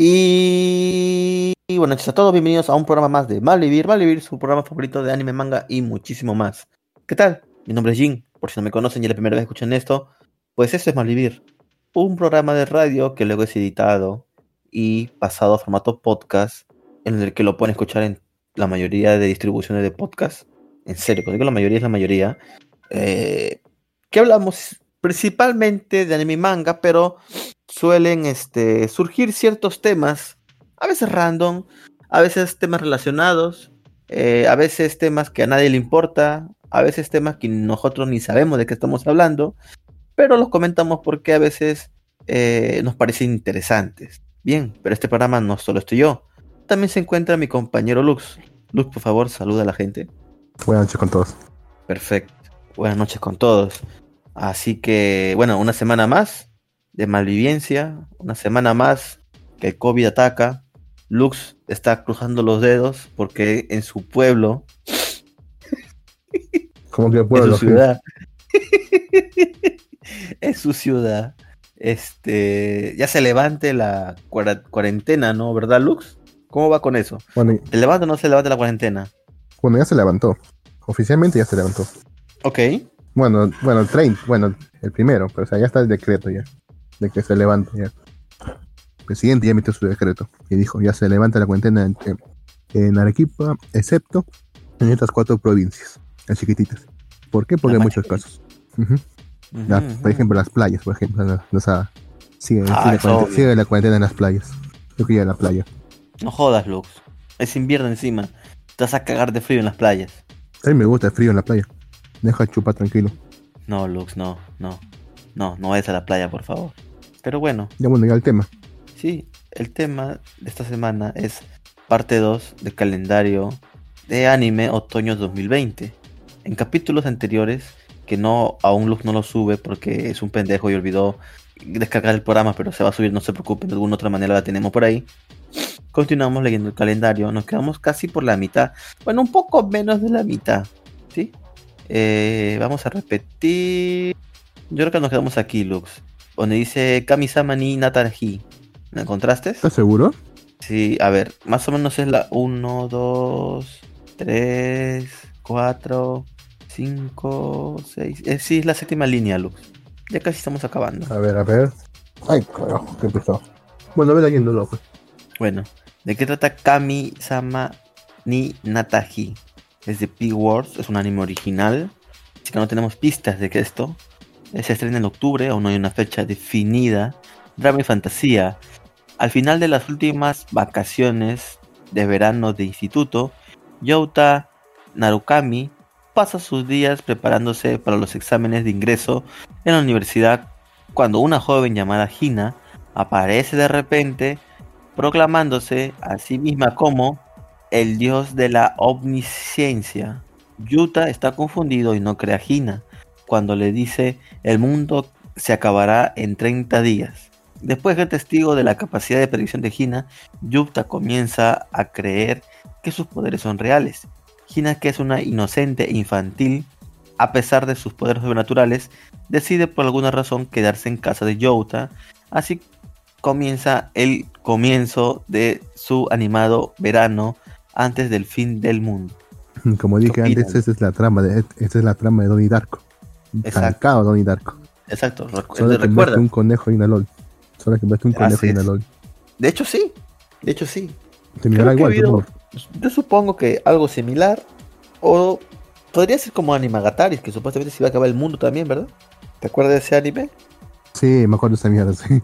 Y... y bueno, a todos bienvenidos a un programa más de Malvivir. Malvivir, su programa favorito de anime, manga y muchísimo más. ¿Qué tal? Mi nombre es Jin. Por si no me conocen y es la primera vez que escuchan esto, pues esto es Malvivir. Un programa de radio que luego es editado y pasado a formato podcast, en el que lo pueden escuchar en la mayoría de distribuciones de podcast. En serio, porque la mayoría es la mayoría. Eh, que hablamos principalmente de anime y manga, pero suelen este, surgir ciertos temas, a veces random, a veces temas relacionados, eh, a veces temas que a nadie le importa, a veces temas que nosotros ni sabemos de qué estamos hablando, pero los comentamos porque a veces eh, nos parecen interesantes. Bien, pero este programa no solo estoy yo, también se encuentra mi compañero Lux. Lux, por favor, saluda a la gente. Buenas noches con todos. Perfecto. Buenas noches con todos. Así que, bueno, una semana más de malvivencia, una semana más que el COVID ataca. Lux está cruzando los dedos porque en su pueblo, ¿Cómo que pueblo? en su ciudad, en su ciudad, este, ya se levante la cuarentena, ¿no? ¿Verdad, Lux? ¿Cómo va con eso? Bueno, ¿Se levanta o no se levanta la cuarentena? bueno, ya se levantó. Oficialmente ya se levantó. Ok. Bueno, bueno, el 30, bueno, el primero, pero o sea, ya está el decreto ya. De que se levanta ya. El presidente ya emitió su decreto y dijo, ya se levanta la cuarentena en, Arequipa, excepto en estas cuatro provincias, las chiquititas. ¿Por qué? Porque hay muchos casos. La- por ejemplo, las playas, por ejemplo. la- o sea, sigue, Ah, sigue la es cuarentena, obvio. sigue la cuarentena en las playas. Yo quería la playa. No jodas, Lux. Es invierno encima. Te vas a cagar de frío en las playas. A mí me gusta el frío en la playa. Deja chupar tranquilo. No, Lux, no, no. No, no vayas a la playa, por favor. Pero bueno, Ya bueno, ya el tema. sí, el tema de esta semana es parte 2 del calendario de anime otoño 2020. En capítulos anteriores, que no aún Lux no lo sube porque es un pendejo y olvidó descargar el programa, pero se va a subir, no se preocupen, de alguna otra manera la tenemos por ahí. Continuamos leyendo el calendario, nos quedamos casi por la mitad, bueno, un poco menos de la mitad, ¿sí? Eh, vamos a repetir. Yo creo que nos quedamos aquí, Lux. Donde dice Kamisama ni Natarji. ¿Me encontraste? ¿Estás seguro? Sí, a ver, más o menos es la 1, 2, 3, 4, 5, 6. Eh, sí, es la séptima línea, Lux. Ya casi estamos acabando. A ver, a ver. Ay, carajo, qué pesado. Bueno, ve leyéndolo, pues. Bueno, ¿de qué trata Kami-sama ni Nataji? Es de P-Words, es un anime original. Así que no tenemos pistas de que esto eh, se estrena en octubre, aún no hay una fecha definida. Drama y fantasía. Al final de las últimas vacaciones de verano de instituto, Youta Narukami pasa sus días preparándose para los exámenes de ingreso en la universidad cuando una joven llamada Hina aparece de repente proclamándose a sí misma como el dios de la omnisciencia. Yuta está confundido y no cree a Hina cuando le dice el mundo se acabará en 30 días. Después de testigo de la capacidad de predicción de Hina, Yuta comienza a creer que sus poderes son reales. Hina, que es una inocente infantil, a pesar de sus poderes sobrenaturales, decide por alguna razón quedarse en casa de Youta, así comienza el comienzo de su animado verano antes del fin del mundo. Como dije ¿Qué antes, esa es la trama de, esa es la trama de Donnie Darko. Exacto. Donnie Darko. Exacto, recu- Solo que recuerda. un conejo y una LOL. Solo que un Así conejo y una. LOL. De hecho sí, de hecho sí. Igual. Yo supongo que algo similar o podría ser como Animagataris, que supuestamente se iba a acabar el mundo también, ¿verdad? ¿Te acuerdas de ese anime? Sí, me acuerdo de esa mierda, sí.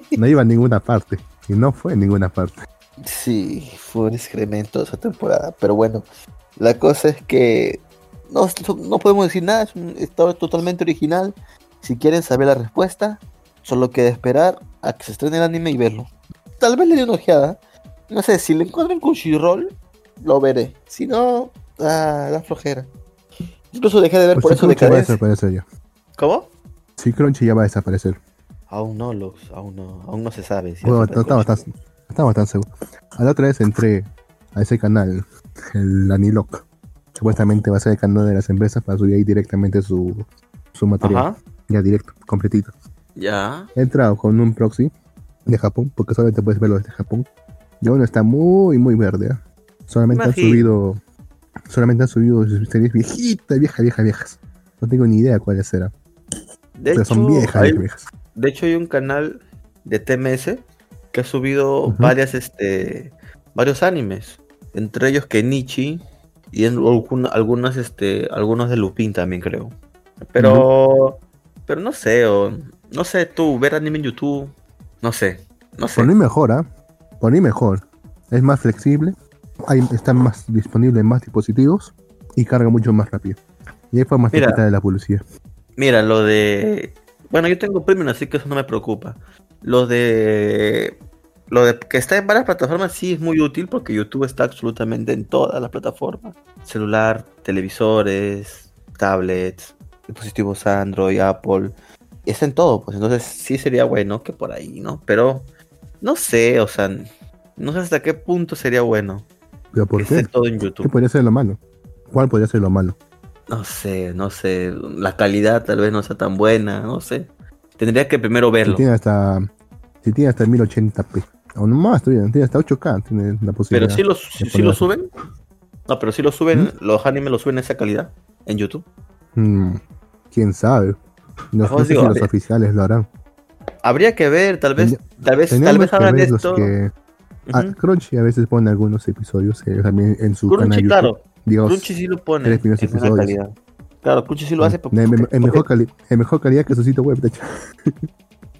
No iba a ninguna parte. Y no fue en ninguna parte. Sí, fue un excremento esa temporada, pero bueno, la cosa es que no, no podemos decir nada, es un estado totalmente original. Si quieren saber la respuesta, solo queda esperar a que se estrene el anime y verlo. Tal vez le dé una ojeada. No sé, si le encuentro en Crunchyroll, lo veré. Si no, ah, da flojera. Incluso dejé de ver Pues por sí, eso Crunchy va a decadencia. desaparecer ya. ¿Cómo? Sí, Crunchy ya va a desaparecer. Aún no, Lux, aún no, aún no se sabe. si Bueno, a ser estaba, tan seguro. A la otra vez entré a ese canal, el Aniloc. Supuestamente va a ser el canal de las empresas para subir ahí directamente su, su material. Ajá, Ya directo, completito. ya. He entrado con un proxy de Japón, porque solamente puedes verlo desde Japón. Y aún está muy, muy verde. ¿ah? Solamente han subido, solamente han subido series viejitas, viejas, viejas, viejas. No tengo ni idea cuáles serán. De Pero hecho, son viejas, hay, viejas, viejas. de hecho hay un canal de TMS que ha subido varias, este, varios animes, entre ellos Kenichi y en algunas, este, algunos de Lupin también creo. Pero, pero no sé, o, no sé tú ver anime en YouTube, no sé, no sé. Por mí mejor, ¿ah? Por mí mejor. Es más flexible, hay, está más disponible en más dispositivos y carga mucho más rápido. Y hay formas de Mira. quitarle la publicidad. Mira, lo de. Bueno, yo tengo premium, así que eso no me preocupa. Lo de. Lo de que está en varias plataformas sí es muy útil porque YouTube está absolutamente en todas las plataformas. Celular, televisores, tablets, dispositivos Android, Apple. Está en todo, pues entonces sí sería bueno que por ahí, ¿no? Pero no sé, o sea, no sé hasta qué punto sería bueno ¿Pero por que qué? esté todo en ¿Qué YouTube. podría ser lo malo? ¿Cuál podría ser lo malo? No sé, no sé. La calidad tal vez no sea tan buena, no sé. Tendría que primero Si verlo. tiene hasta, si tiene hasta 1080p. O no más, todavía, tiene hasta 8K. Tiene la Pero posibilidad. si lo, si lo suben. No, pero si lo suben, ¿Mm? los animes lo suben en esa calidad en YouTube. Mm, ¿Quién sabe? No, sé digo, si los oficiales lo harán. Habría que ver, tal vez, tal vez, tal vez hagan esto. que... Ah. Crunchy a veces pone algunos episodios eh, también en su canal Crunchy, YouTube. claro. Digamos, Crunchy sí lo pone tres primeros en episodios. calidad. Claro, Crunchy sí lo hace. porque- en, en- en mejor cali- en mejor calidad que su sitio web, de hecho.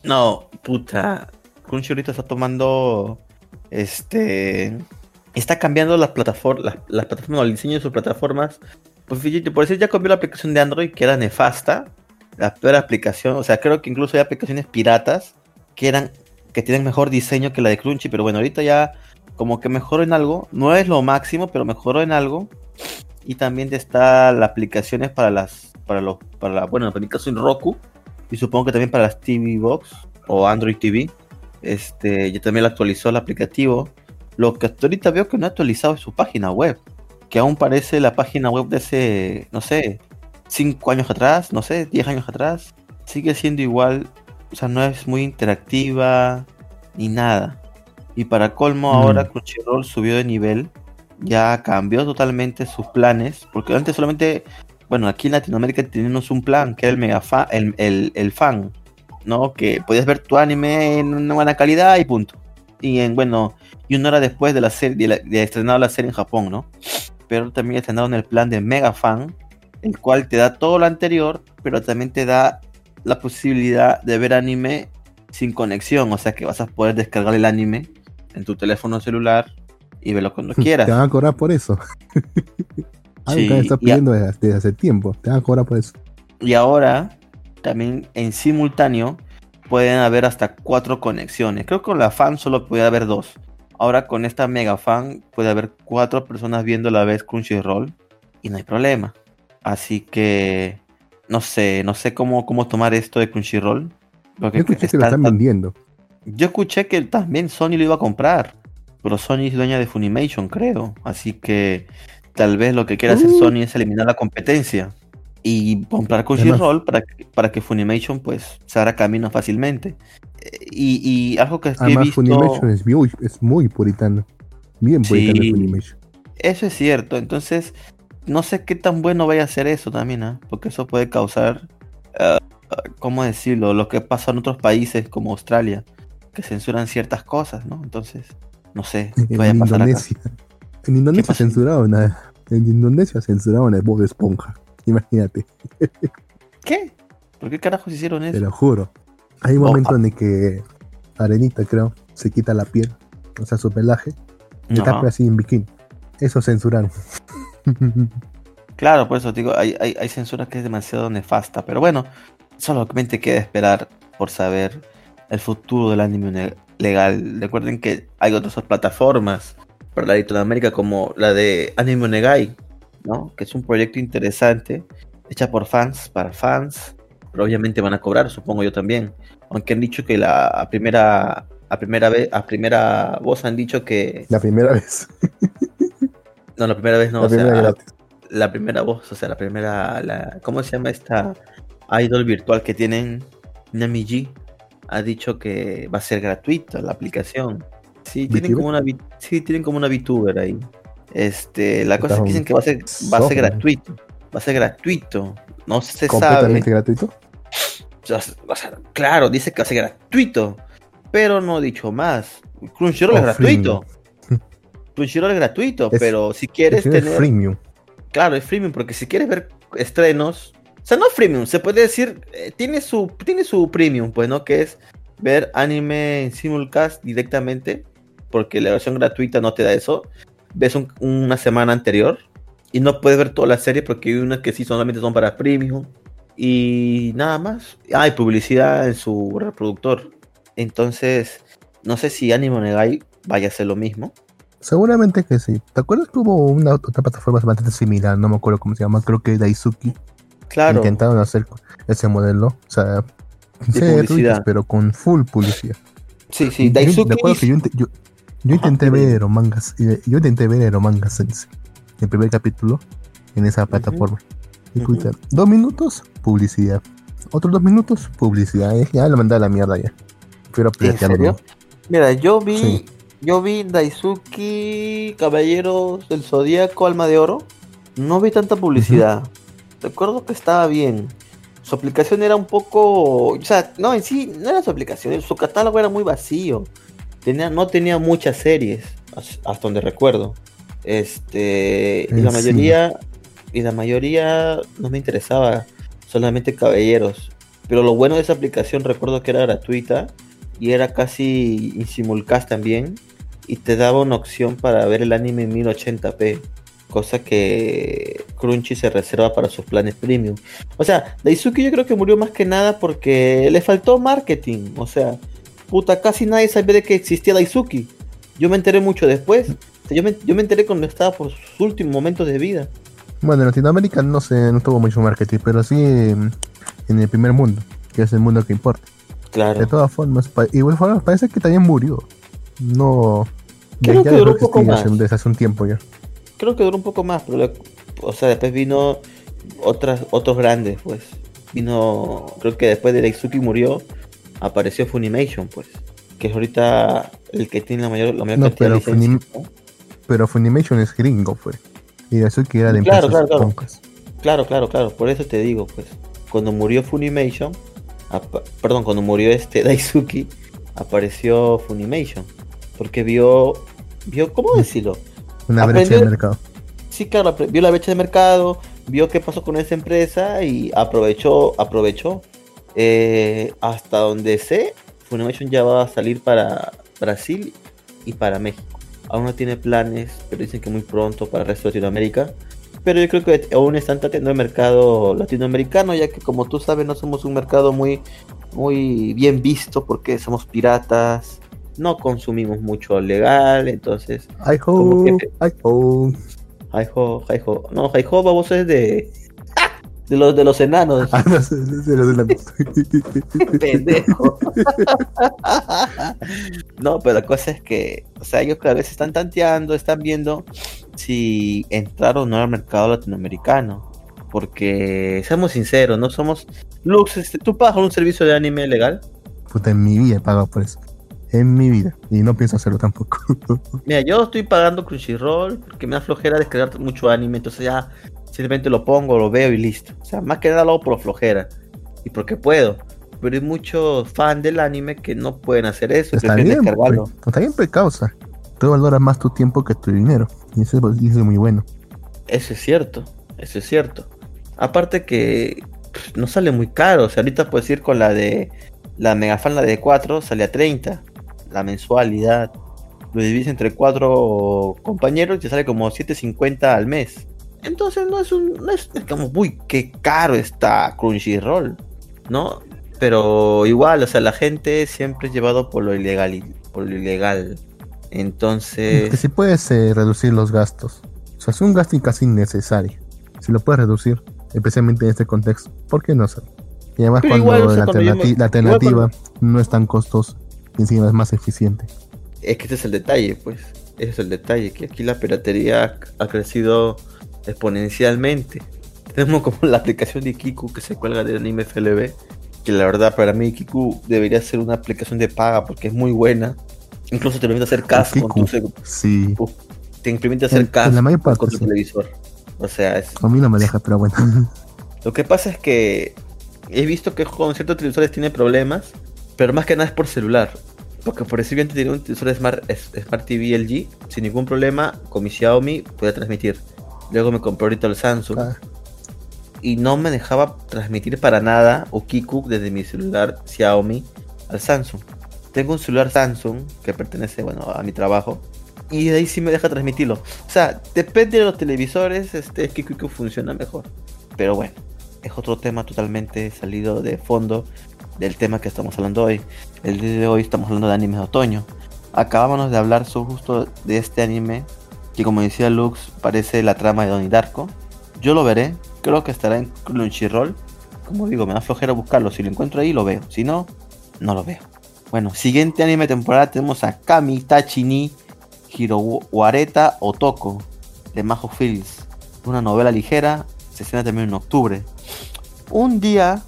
No, puta. Crunchy ahorita está tomando. Este. Está cambiando las plataformas. Las, plataformas, el diseño de sus plataformas. Pues por decir, ya cambió la aplicación de Android que era nefasta. La peor aplicación. O sea, creo que incluso hay aplicaciones piratas que eran. que tienen mejor diseño que la de Crunchy. Pero bueno, ahorita ya como que mejoró en algo. No es lo máximo, pero mejoró en algo. Y también está las aplicaciones para las. Para los. Para la, bueno, en mi caso en Roku. Y supongo que también para las TV Box o Android TV. Este, ya también lo actualizó el aplicativo. Lo que hasta ahorita veo que no ha actualizado es su página web. Que aún parece la página web de hace, no sé, 5 años atrás, no sé, 10 años atrás. Sigue siendo igual. O sea, no es muy interactiva ni nada. Y para colmo, Mm. ahora Crunchyroll subió de nivel. Ya cambió totalmente sus planes. Porque antes solamente, bueno, aquí en Latinoamérica teníamos un plan que era el mega fa- el, el, el fan. ¿No? Que podías ver tu anime en una buena calidad y punto. Y en, bueno, y una hora después de la serie, de, la- de estrenar la serie en Japón, ¿no? Pero también estrenaron el plan de Mega Fan, el cual te da todo lo anterior, pero también te da la posibilidad de ver anime sin conexión, o sea que vas a poder descargar el anime en tu teléfono celular y verlo cuando quieras. Te van a cobrar por eso. Algo Sí, que estás a- pidiendo desde hace tiempo. Te van a cobrar por eso. Y ahora también en simultáneo pueden haber hasta cuatro conexiones. Creo que con la fan solo puede haber dos. Ahora con esta mega fan puede haber cuatro personas viendo a la vez Crunchyroll y no hay problema. Así que no sé, no sé cómo, cómo tomar esto de Crunchyroll. Porque Yo escuché que lo está- están está- vendiendo. yo escuché que también Sony lo iba a comprar. Pero Sony es dueña de Funimation, creo. Así que tal vez lo que quiere hacer Uh. Sony es eliminar la competencia. Y comprar Crunchyroll para, que- para que Funimation pues se haga camino fácilmente. Eh, Y, y algo que, que he Además, visto... Funimation es muy, es muy puritano. Bien puritano Sí. Funimation. Eso es cierto. Entonces, no sé qué tan bueno vaya a ser eso también, ¿ah? Porque eso puede causar, ah, ah, ¿cómo decirlo? Lo que pasa en otros países como Australia, que censuran ciertas cosas, ¿no? Entonces, no sé qué vaya a pasar acá. Indonesia. En Indonesia censuraron a, En Indonesia censuraron a Bob Esponja. Imagínate, ¿Qué? ¿Por qué carajos hicieron te eso? lo juro. Hay un momento en el que Arenita, creo, se quita la piel, o sea, su pelaje, y tapa así en bikini. Eso censuraron. Claro, por eso digo, hay, hay, hay censura que es demasiado nefasta. Pero bueno, solamente queda esperar por saber el futuro del anime legal. Recuerden que hay otras plataformas para la Latinoamérica como la de Anime Negai, ¿no? Que es un proyecto interesante, hecha por fans, para fans. Pero obviamente van a cobrar, supongo yo también. Aunque han dicho que la a primera a primera vez a primera voz han dicho que La primera vez. no la primera vez no la o sea, primera gratis. la primera voz, o sea, la primera, la, ¿cómo se llama esta idol virtual que tienen Nami G? ha dicho que va a ser gratuita la aplicación. Sí, tienen como una, sí, tienen como una VTuber ahí. Este, la cosa es que dicen que va a ser, va a ser gratuito. Va a ser gratuito. No se ¿Completamente gratuito? claro, dice que va a ser gratuito. Pero no ha dicho más. Crunchyroll es oh, gratuito. Crunchyroll es gratuito, pero si quieres tener. Es freemium. Claro, es freemium, porque si quieres ver estrenos. O sea, no es freemium, se puede decir. Eh, tiene, su, tiene su premium, pues, ¿no? Que es ver anime en simulcast directamente. Porque la versión gratuita no te da eso. Ves una semana anterior. Y no puedes ver toda la serie porque hay unas que sí solamente son para premium. Y nada más. Hay publicidad en su reproductor. Entonces, no sé si Anime Negai vaya a ser lo mismo. Seguramente que sí. ¿Te acuerdas que hubo una otra plataforma bastante similar? No me acuerdo cómo se llama, creo que Daisuki. Claro. Intentaron hacer ese modelo. O sea, publicidad. pero con full publicidad. Sí, sí, Daisuki. Yo, yo, intenté ver mangas, yo intenté ver Eromangas en el primer capítulo en esa plataforma. dos minutos, publicidad. Otros dos minutos, publicidad. Ya lo mandé a la mierda ya. Pero ¿En serio? Mira, yo vi, yo vi Daisuki, Caballeros del Zodíaco, Alma de Oro. No vi tanta publicidad. Recuerdo que estaba bien. Su aplicación era un poco. O sea, no, en sí, no era su aplicación. Su catálogo era muy vacío. Tenía, no tenía muchas series, hasta donde recuerdo. Este. Y la mayoría. Y la mayoría no me interesaba. Solamente caballeros. Pero lo bueno de esa aplicación, recuerdo que era gratuita y era casi en simulcast también y te daba una opción para ver el anime en 1080p, cosa que Crunchy se reserva para sus planes premium. O sea, Daisuke yo creo que murió más que nada porque le faltó marketing, o sea, puta, casi nadie sabía de que existía Daisuke. Yo me enteré mucho después. Yo me, yo me enteré cuando estaba por sus últimos momentos de vida. Bueno, en Latinoamérica no sé, no tuvo mucho marketing, pero sí en el primer mundo, que es el mundo que importa. Claro. De todas formas, igual forma, parece que también murió. No. Creo que duró un poco más. Desde hace un tiempo ya. Creo que duró un poco más, pero o sea, después vino otras, otros grandes, pues. Vino, creo que después de Daisuki murió, apareció Funimation, pues. Que es ahorita el que tiene la mayor, la mayor cantidad pero de Pero Funimation es gringo, pues. Y Daisuki era de claro, claro, claro. Claro, claro, claro. Por eso te digo, pues. Cuando murió Funimation, perdón, cuando murió este Daisuki, apareció Funimation. Porque vio, vio ¿cómo decirlo? Una brecha de mercado. Sí, claro, vio la brecha de mercado, vio qué pasó con esa empresa y aprovechó, aprovechó. Eh, hasta donde sé, Funimation ya va a salir para Brasil y para México. Aún no tiene planes, pero dicen que muy pronto para el resto de Latinoamérica pero yo creo que aún están tratando el mercado latinoamericano, ya que como tú sabes no somos un mercado muy, muy bien visto porque somos piratas, no consumimos mucho legal, entonces... Hi ho, hi ho. Hi ho, hi ho. No, hi ho, vos es de... De los, de los enanos. Ah, no, de los enanos. Pendejo. no, pero la cosa es que, o sea, ellos cada vez están tanteando, están viendo si entrar o no al mercado latinoamericano. Porque, seamos sinceros, no somos. Lux, este, ¿tú pagas un servicio de anime legal? Puta, en mi vida he pagado por eso. En mi vida. Y no pienso hacerlo tampoco. Mira, yo estoy pagando Crunchyroll porque me da flojera descargar mucho anime. Entonces ya simplemente lo pongo, lo veo y listo. O sea, más que nada lo hago por flojera. Y porque puedo. Pero hay muchos fans del anime que no pueden hacer eso. Está bien, pues, está bien por causa. Tú valoras más tu tiempo que tu dinero. Y eso, es muy bueno. Eso es cierto, eso es cierto. Aparte que pues, no sale muy caro. O sea, ahorita puedes ir con la de la megafan, la de 4, sale a 30. La mensualidad. Lo divides entre cuatro compañeros y te sale como 7.50 al mes. Entonces no es un. No es, como, uy, qué caro está Crunchyroll. ¿No? Pero igual, o sea, la gente siempre es llevado por lo ilegal. Por lo ilegal. Entonces. Que si puedes eh, reducir los gastos. O sea, es un gasto casi innecesario. Si lo puedes reducir, especialmente en este contexto, ¿por qué no hacerlo? Y además, cuando, la, alternativa no es tan costosa, encima es más eficiente. Es que ese es el detalle, pues. Ese es el detalle, que aquí la piratería ha crecido exponencialmente. Tenemos como la aplicación de Kiku que se cuelga de anime FLB que la verdad para mí Kiku debería ser una aplicación de paga porque es muy buena. Incluso te permite hacer cast con tu Sí. Te permite hacer la parte, con tu sí. televisor. O sea, es, A mí no me deja, pero bueno. lo que pasa es que he visto que con ciertos televisores tiene problemas, pero más que nada es por celular. Porque por decir bien tenía un televisor Smart, Smart TV LG sin ningún problema con mi Xiaomi podía transmitir. Luego me compré ahorita el Samsung Ah, y no me dejaba transmitir para nada o Kiku desde mi celular Xiaomi al Samsung. Tengo un celular Samsung que pertenece bueno, a mi trabajo y de ahí sí me deja transmitirlo. O sea, depende de los televisores, este Kiku funciona mejor. Pero bueno, es otro tema totalmente salido de fondo del tema que estamos hablando hoy. El día de hoy estamos hablando de animes de otoño. Acabábamos de hablar justo de este anime que como decía Lux parece la trama de Donnie Darko. Yo lo veré, creo que estará en Crunchyroll. Como digo, me da flojera buscarlo. Si lo encuentro ahí, lo veo. Si no, no lo veo. Bueno, siguiente anime temporada tenemos a Kami Tachini Hirowareta Otoko de Majo Fields. Una novela ligera, se estrena también en octubre. Un día,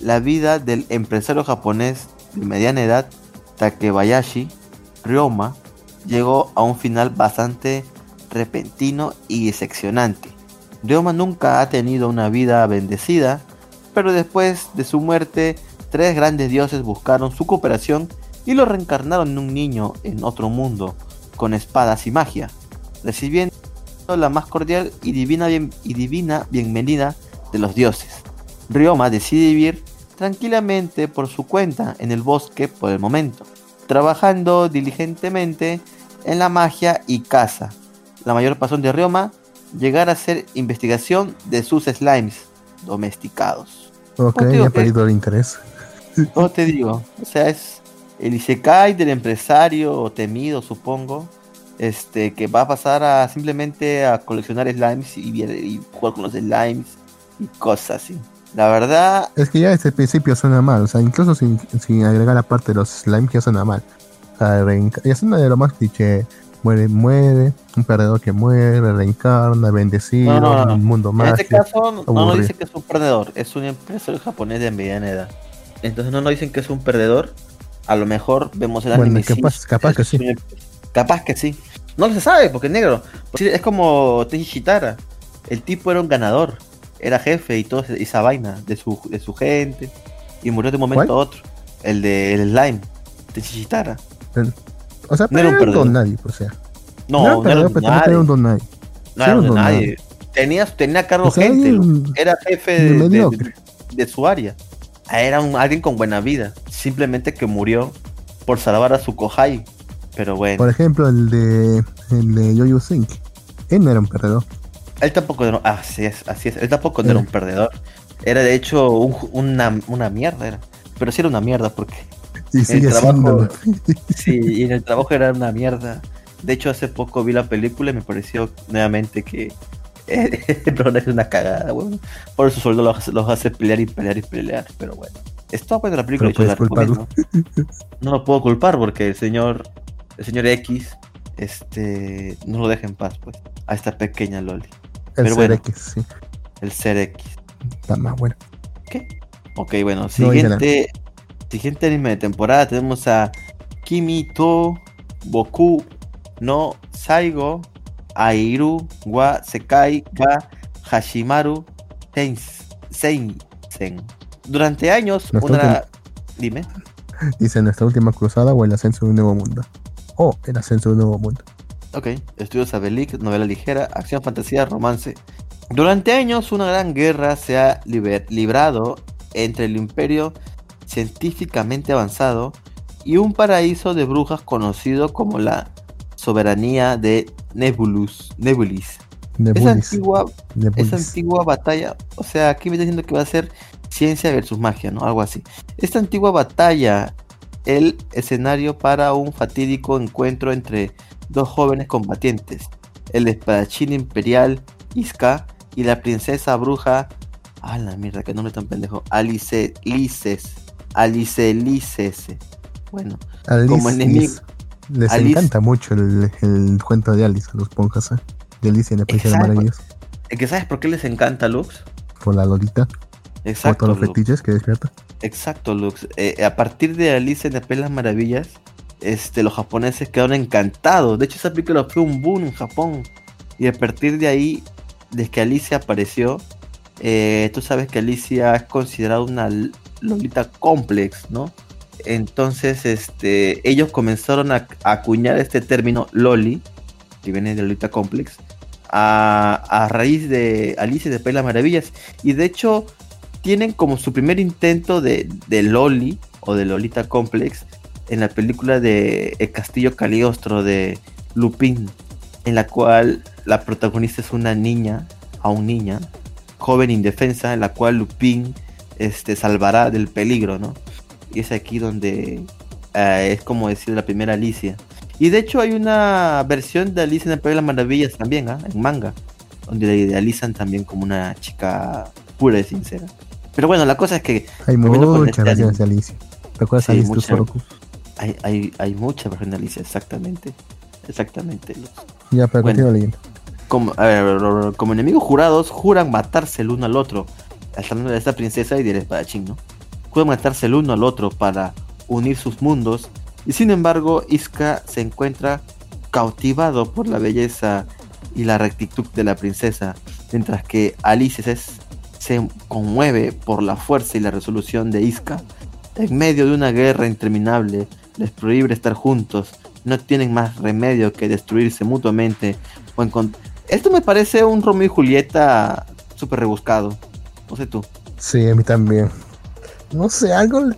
la vida del empresario japonés de mediana edad, Takebayashi Ryoma, llegó a un final bastante repentino y decepcionante. Ryoma nunca ha tenido una vida bendecida, pero después de su muerte, tres grandes dioses buscaron su cooperación y lo reencarnaron en un niño en otro mundo, con espadas y magia, recibiendo la más cordial y divina, bien- y divina bienvenida de los dioses. Ryoma decide vivir tranquilamente por su cuenta en el bosque por el momento, trabajando diligentemente en la magia y caza. La mayor pasión de Ryoma, llegar a hacer investigación de sus slimes domesticados. ok, ya he perdido el interés. ¿Cómo te digo? O sea, es el Isekai del empresario temido, supongo. Este, que va a pasar a simplemente a coleccionar slimes y, y jugar con los slimes y cosas así. La verdad, Es que ya desde el principio suena mal, o sea, incluso sin, sin agregar la parte de los slime ya suena mal. O sea, ya suena de lo más cliché. Muere, muere, un perdedor que muere, reencarna, bendecido, No, no, no. un mundo en mágico. este caso no nos aburrido. dice que es un perdedor, es un empresario japonés de mediana edad. Entonces no nos dicen que es un perdedor. A lo mejor vemos el Bueno, anime. capaz- sí, capaz que sí. un- Capaz que sí. No se sabe porque es negro. Pues Es como Teiji Shitara. El tipo era un ganador. Era jefe y todo esa vaina de su, de su gente. Y murió de un momento ¿Cuál? a otro. El de el slime. Teiji Shitara. O sea, no era un pero era don nadie, o sea. No, era no, era un pero también nadie. era un don nadie. No era era un don nadie. Tenía, tenía cargo O sea, gente. Era jefe de, de- mediocre. de- de su área. Era un, alguien con buena vida. Simplemente que murió por salvar a su kohai. Pero bueno, Por ejemplo, el de, el de Yo-Yo Think. Él no era un perdedor. él tampoco era, así es, así es, él tampoco no era Eh. un perdedor. Era de hecho un una, una mierda, era. Pero sí era una mierda porque Y sigue trabajo- siendo. sí, y en el trabajo era una mierda. De hecho, hace poco vi la película y me pareció nuevamente que eh, el personaje es una cagada, weón. Por eso su sueldo los, hace- los hace pelear y pelear y pelear, pero bueno. Está buena la película, hecho, la. No lo puedo culpar porque el señor, el señor X, este, no lo deja en paz, pues, a esta pequeña Loli, El Pero ser bueno. X, sí. el ser X. Está más bueno. ¿Qué? Ok, bueno, No dice siguiente, anime de temporada tenemos a Kimi to Boku no Saigo Airu wa Sekai ga Hashimaru Seinsen. Durante años, Nuestra una... Dime. Dice nuestra última cruzada o el ascenso de un nuevo mundo. O el ascenso de un nuevo mundo. Ok, estudios Abelik, novela ligera, acción, fantasía, romance. Durante años una gran guerra se ha liber- librado entre el imperio científicamente avanzado y un paraíso de brujas conocido como la soberanía de Nebulus, Nebulis. De Esa antigua, esa batalla, o sea, aquí me está diciendo que va a ser ciencia versus magia, ¿no? Algo así. Esta antigua batalla, el escenario para un fatídico encuentro entre dos jóvenes combatientes, el espadachín imperial Iska y la princesa bruja, ah la mierda, que nombre tan pendejo, Alice Lices, Alice. Bueno, Alice como enemigo. les, les Alice- encanta mucho el, el cuento de Alice a los ponjas, ¿eh? De Alicia en el País de. Maravillas. ¿es que sabes por qué les encanta Lux? Por la Lolita. Por Exacto, todos los fetiches que despierta. Exacto, Lux. Eh, a partir de Alice en las Maravillas, este, los japoneses quedaron encantados. De hecho, esa película fue un boom en Japón. Y a partir de ahí, desde que Alicia apareció, eh, tú sabes que Alicia es considerada una Lolita complex, ¿no? Entonces, este, ellos comenzaron a, acuñar este término Loli, que viene de Lolita complex, a, raíz de Alicia de Pelas Maravillas. Y de hecho, tienen como su primer intento de, de Loli o de Lolita complex en la película de El Castillo Caliostro de Lupin, en la cual la protagonista es una niña, a un niña, joven indefensa, en la cual Lupin este, salvará del peligro, ¿no? Y es aquí donde eh, es como decir la primera Alicia. Y de hecho hay una versión de Alicia en el País de las Maravillas también, ¿ah? en manga, donde la idealizan también como una chica pura y sincera. Pero bueno, la cosa es que... Hay muchas este versiones de Alicia. ¿Recuerdas hay, mucha, hay, hay, hay muchas versiones de Alicia, exactamente. Exactamente. Ya, pero bueno, leyendo. Como, a ver, como enemigos jurados, juran matarse el uno al otro. De esta princesa y del espadachín, ¿no? Juran matarse el uno al otro para unir sus mundos. Y sin embargo, Iska se encuentra cautivado por la belleza y la rectitud de la princesa, mientras que Alice se conmueve por la fuerza y la resolución de Iska. En medio de una guerra interminable, les prohíbe estar juntos, no tienen más remedio que destruirse mutuamente o Esto me parece un Romeo y Julieta súper rebuscado. No sé tú. Sí, a mí también. No sé, algo.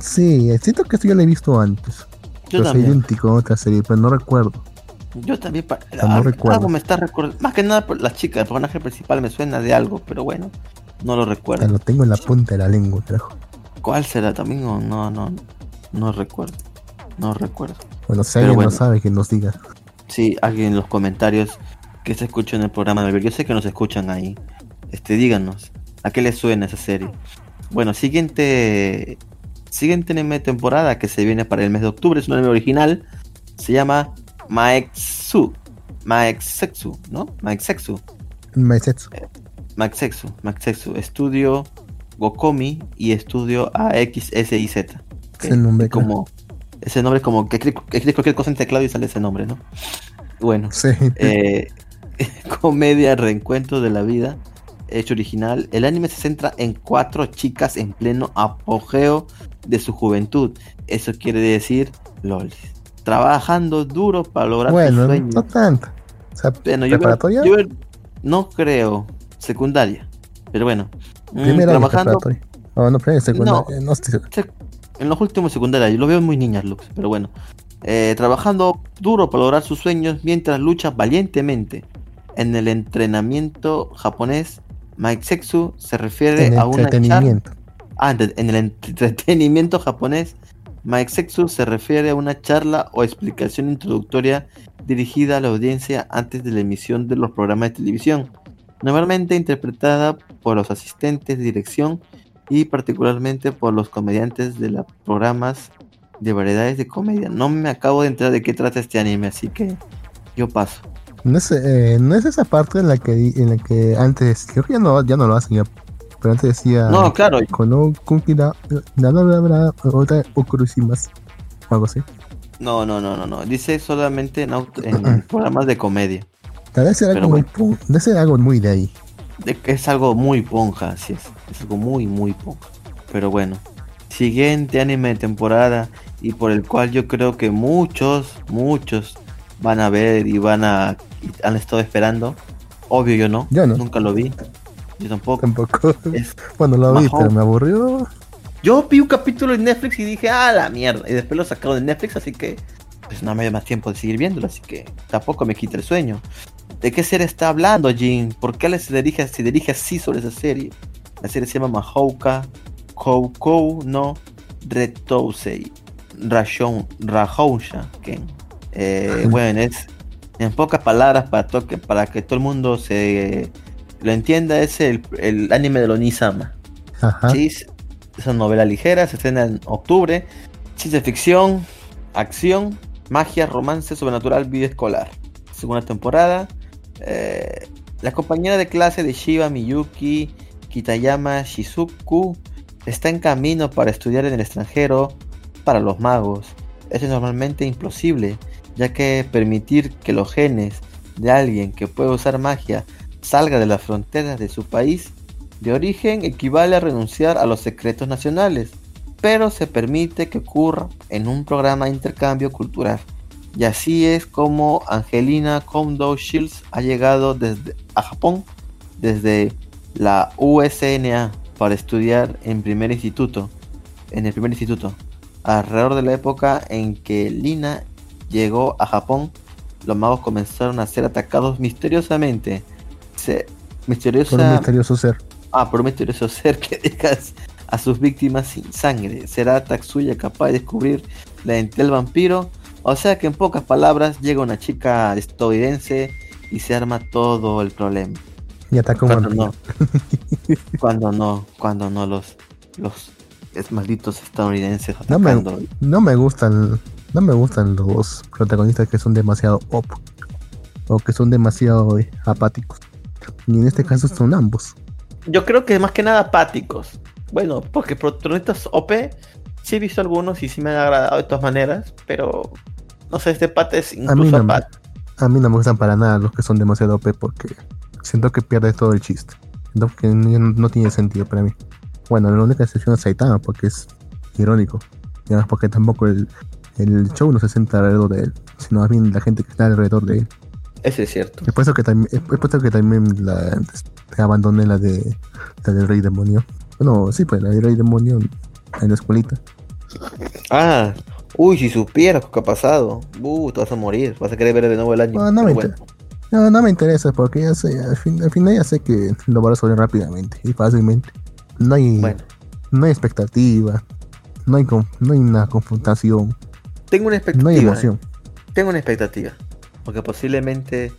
Sí, siento que esto ya lo he visto antes. Yo también. Es idéntico a otra serie, pero no recuerdo. Yo también. no recuerdo. Algo me está recordando. Más que nada, la chica, el personaje principal me suena de algo, pero bueno, no lo recuerdo. lo tengo en la punta de la lengua, trajo. ¿Cuál será también? No, no, no, no recuerdo. No recuerdo. Bueno, si alguien no sabe, que nos diga. Sí, alguien en los comentarios que se escucha en el programa de Yo sé que nos escuchan ahí. Este, díganos, ¿a qué les suena esa serie? Bueno, siguiente siguiente anime temporada que se viene para el mes de octubre es un anime original. Se llama Maexu. Maexexu, ¿no? Maexexu. Maexexu. Eh. Maexexu. Estudio Gokomi y estudio AXSIZ. Ese nombre como ese nombre es como que escribes cualquier cosa en teclado y sale ese nombre, ¿no? Bueno, sí. eh, comedia Reencuentro de la Vida, hecho original. El anime se centra en cuatro chicas en pleno apogeo de su juventud. Eso quiere decir lolis. Trabajando duro para lograr bueno, sueños. No tanto. bueno, yo, yo, no creo. Secundaria. Pero bueno. Mm, trabajando. Oh, no, no, secundaria. No, en los últimos secundarios, yo lo veo muy niñas, Lux, pero bueno. Eh, trabajando duro para lograr sus sueños mientras lucha valientemente. En el entrenamiento japonés, Mike Sexu se refiere a una charla. Ah, en el entretenimiento japonés, Mike Sexu se refiere a una charla o explicación introductoria dirigida a la audiencia antes de la emisión de los programas de televisión, normalmente interpretada por los asistentes de dirección y particularmente por los comediantes de los programas de variedades de comedia. No me acabo de enterar de qué trata este anime, así que yo paso. No es, eh, no es esa parte en la que en la que antes, creo que ya no, ya no lo hacen ya, pero antes decía No, claro. Kono Kunkida nada otra más algo así. No, no, no, no, no. Dice solamente en, en programas de comedia. Debe ser algo, muy, debe ser algo muy de ahí. Es algo muy ponja, así es. Es algo muy, muy ponja. Pero bueno. Siguiente anime de temporada y por el cual yo creo que muchos, muchos van a ver y van a han estado esperando. Obvio yo no. Yo no. Nunca lo vi. Yo tampoco. Tampoco. Bueno, lo vi, pero me aburrió. Yo vi un capítulo en Netflix y dije, ah, la mierda. Y después lo sacaron de Netflix, así que pues no me dio más tiempo de seguir viéndolo, así que tampoco me quita el sueño. ¿De qué serie está hablando, Jin? ¿Por qué se dirige, se dirige así sobre esa serie? La serie se llama Mahouka Koukou no Retousei Rashon Rahousha eh, bueno, es en pocas palabras para, para que todo el mundo se lo entienda, es el, anime de Onisama. Ajá. Es una novela ligera, se estrena en octubre. Ciencia ficción, acción, magia, romance, sobrenatural, vida escolar. Segunda temporada. Eh, la compañera de clase de Shiba Miyuki Kitayama Shizuku está en camino para estudiar en el extranjero para los magos. Es normalmente imposible, ya que permitir que los genes de alguien que puede usar magia salga de las fronteras de su país de origen equivale a renunciar a los secretos nacionales, pero se permite que ocurra en un programa de intercambio cultural. Y así es como Angelina Kondo Shields ha llegado desde, a Japón desde la USNA para estudiar en primer instituto, en el primer instituto. Alrededor de la época en que Lina llegó a Japón, los magos comenzaron a ser atacados misteriosamente. Se, misteriosa, Por un misterioso ser. Ah, por un misterioso ser que deja a sus víctimas sin sangre. ¿Será Tatsuya capaz de descubrir la identidad del vampiro? O sea que en pocas palabras llega una chica estadounidense y se arma todo el problema. Y ataca un Cuando no, cuando no, cuando no los, los es malditos estadounidenses No me, atacando. no me gustan no me gustan los protagonistas que son demasiado op o que son demasiado eh, apáticos. Y en este caso son ambos. Yo creo que más que nada apáticos. Bueno, porque protagonistas OP sí he visto algunos y sí me han agradado de todas maneras, pero no sé, este pata es A mí, incluso no, me- a mí no me gustan para nada los que son demasiado OP porque siento que pierde todo el chiste. Siento que no, no tiene sentido para mí. Bueno, la única excepción es Saitama porque es irónico. Y además porque tampoco el, el show no se centra alrededor de él, sino más bien la gente que está alrededor de él. Ese es cierto. Es por eso que también, es que también la, abandoné la de la del Rey Demonio. Bueno, sí, pues la del Rey Demonio en la escuelita. Ah, uy, si supieras lo que ha pasado. Uh, te vas a morir. Vas a querer ver de nuevo el año. No, no me bueno. No, no me interesa porque ya sé, al, fin, al final ya sé que lo van a resolver rápidamente y fácilmente. No hay, Bueno, no hay expectativa, no hay, no hay una confrontación, tengo una no expectativa. hay emoción. Tengo una expectativa. Porque posiblemente.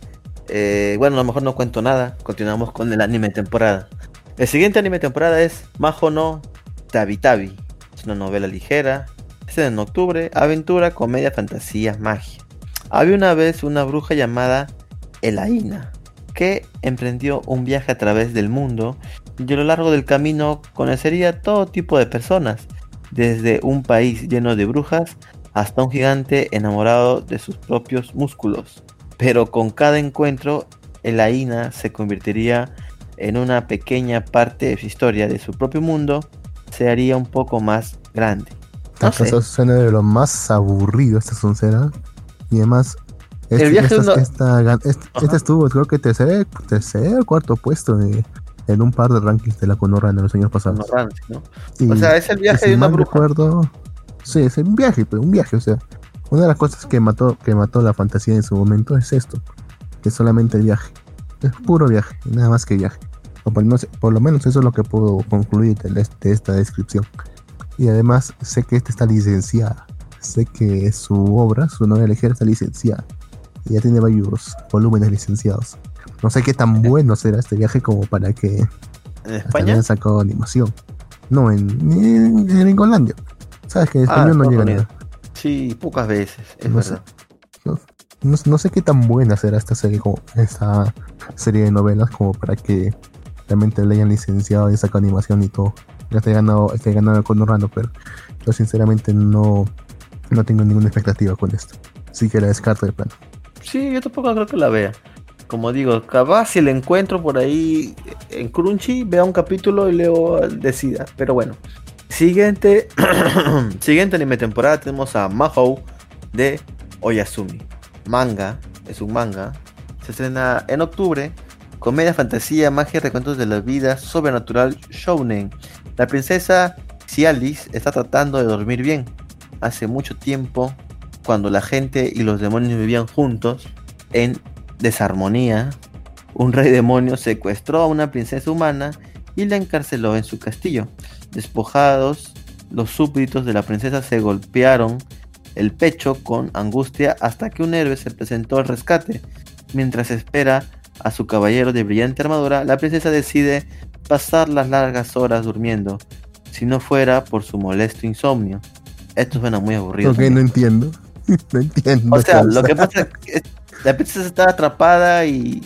eh, bueno, a lo mejor no cuento nada. Continuamos con el anime temporada. El siguiente anime temporada es Majo no Tabi Tabi. Es una novela ligera. Es en octubre. Aventura, comedia, fantasía, magia. Había una vez una bruja llamada Elaina. Que emprendió un viaje a través del mundo. Y a lo largo del camino conocería todo tipo de personas. Desde un país lleno de brujas hasta un gigante enamorado de sus propios músculos. Pero con cada encuentro, Elaina se convertiría en una pequeña parte de su historia, de su propio mundo, se haría un poco más grande. No sé. eso suena de lo más aburrido esta soncera. Y además, este, El viaje esta, no- esta gan- este, este estuvo, creo que tercer, tercer cuarto puesto en, en un par de rankings de la Conorra en los años pasados. No, Ramsey, ¿no? Y- O sea, es el viaje si de una bruja. recuerdo, sí, es un viaje, pues, un viaje, o sea, una de las cosas que mató, que mató la fantasía en su momento es esto, que es solamente el viaje, es puro viaje, nada más que viaje. O por, no sé- por lo menos eso es lo que puedo concluir de, esta descripción. Y además sé que esta está licenciada, sé que su obra, su novela ligera está licenciada, y ya tiene varios volúmenes licenciados. No sé qué tan bueno será este viaje como para que En España. sacado animación. No, en, en, en. Sabes que en Ah, español no llega nada. Sí, pocas veces, es No sé. verdad. No, no sé qué tan buena será esta serie como esta serie de novelas como para que realmente le hayan licenciado y sacado animación y todo. Ya esté ganado, esté ganado con Orlando, pero yo sinceramente no, no tengo ninguna expectativa con esto. Así que la descarto de plano. Sí, yo tampoco creo que la vea. Como digo, capaz si la encuentro por ahí en Crunchy, vea un capítulo y luego decida. Pero bueno. Siguiente. siguiente anime temporada tenemos a Mahou de Oyasumi. Manga, es un manga. Se estrena en octubre. Comedia, fantasía, magia, recuentos de la vida sobrenatural shounen. La princesa Cialis está tratando de dormir bien. Hace mucho tiempo cuando la gente y los demonios vivían juntos en desarmonía, un rey demonio secuestró a una princesa humana y la encarceló en su castillo. Despojados, los súbditos de la princesa se golpearon el pecho con angustia hasta que un héroe se presentó al rescate. Mientras espera a su caballero de brillante armadura, la princesa decide pasar las largas horas durmiendo, si no fuera por su molesto insomnio. Esto suena muy aburrido. Ok, también. no entiendo. no entiendo. O sea, lo que pasa es que la princesa está atrapada y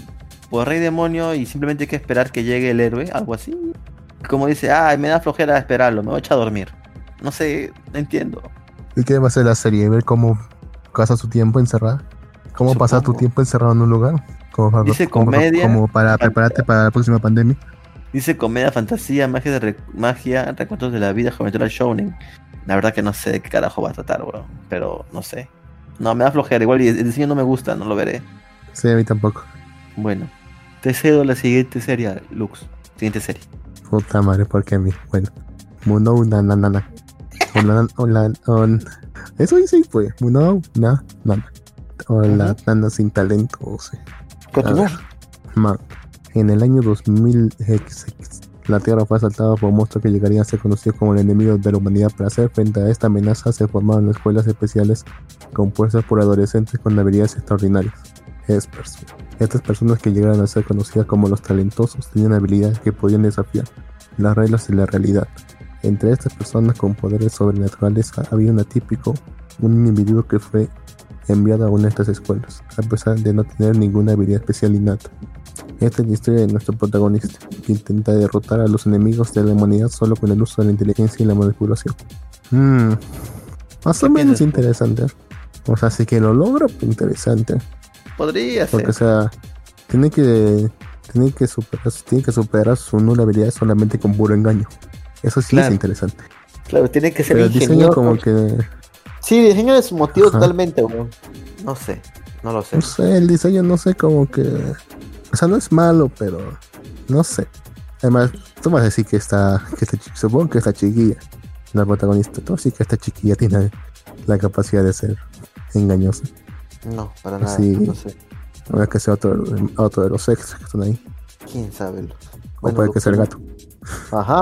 por rey demonio y simplemente hay que esperar que llegue el héroe, algo así. Como dice, ay, me da flojera esperarlo, me voy a echar a dormir. No sé, no entiendo. ¿Y qué va a ser la serie? ¿Ver cómo pasa su tiempo encerrada? ¿Cómo pasar tu Supongo. tiempo encerrado en un lugar? Como para, Dice como- comedia. como para prepararte para la próxima pandemia. Dice comedia, fantasía, magia, de re- magia, recuentos de la vida, juventud shounen. La verdad que no sé de qué carajo va a tratar, weón. Pero no sé. No, me da flojera. Igual el diseño no me gusta, no lo veré. Sí, a mí tampoco. Bueno, te cedo la siguiente serie, Lux. Siguiente serie. Puta madre, ¿por qué a mí? Bueno. Muno na na na na. Hola, hola, hola. Eso dice pues. Muno na na na. Hola, nana sin talento. o sea. Continúa. Ma, en el año 2000X, la Tierra fue asaltada por monstruos que llegarían a ser conocidos como el enemigo de la humanidad. Para hacer frente a esta amenaza se formaron escuelas especiales compuestas por adolescentes con habilidades extraordinarias. Espers. Estas personas que llegaron a ser conocidas como los talentosos tenían habilidades que podían desafiar las reglas de la realidad. Entre estas personas con poderes sobrenaturales había un atípico, un individuo que fue enviado a una de estas escuelas, a pesar de no tener ninguna habilidad especial innata. Esta es la historia de nuestro protagonista, que intenta derrotar a los enemigos de la humanidad solo con el uso de la inteligencia y la manipulación. Hmm, más o ¿Qué menos interesante. O sea, si que lo logra, pues interesante. Podría Porque, o ser. sea, tiene que, tiene que, superar, tiene que superar su nula habilidad solamente con puro engaño. Eso sí Claro. es interesante. Claro, tiene que ser Pero ingenioso. como que... Sí, el diseño es su motivo Ajá. totalmente, weón. No sé, no lo sé. No sé, el diseño no sé, como que... O sea, no es malo, pero... No sé. Además, tú vas a decir que está... Que está supongo que esta chiquilla, la protagonista, tú sí que esta chiquilla tiene la capacidad de ser engañosa. No, para nada. Sí. No sé. A ver que sea otro, otro de los extras que están ahí. ¿Quién sabe? Lux? O puede que sea el gato. Ajá,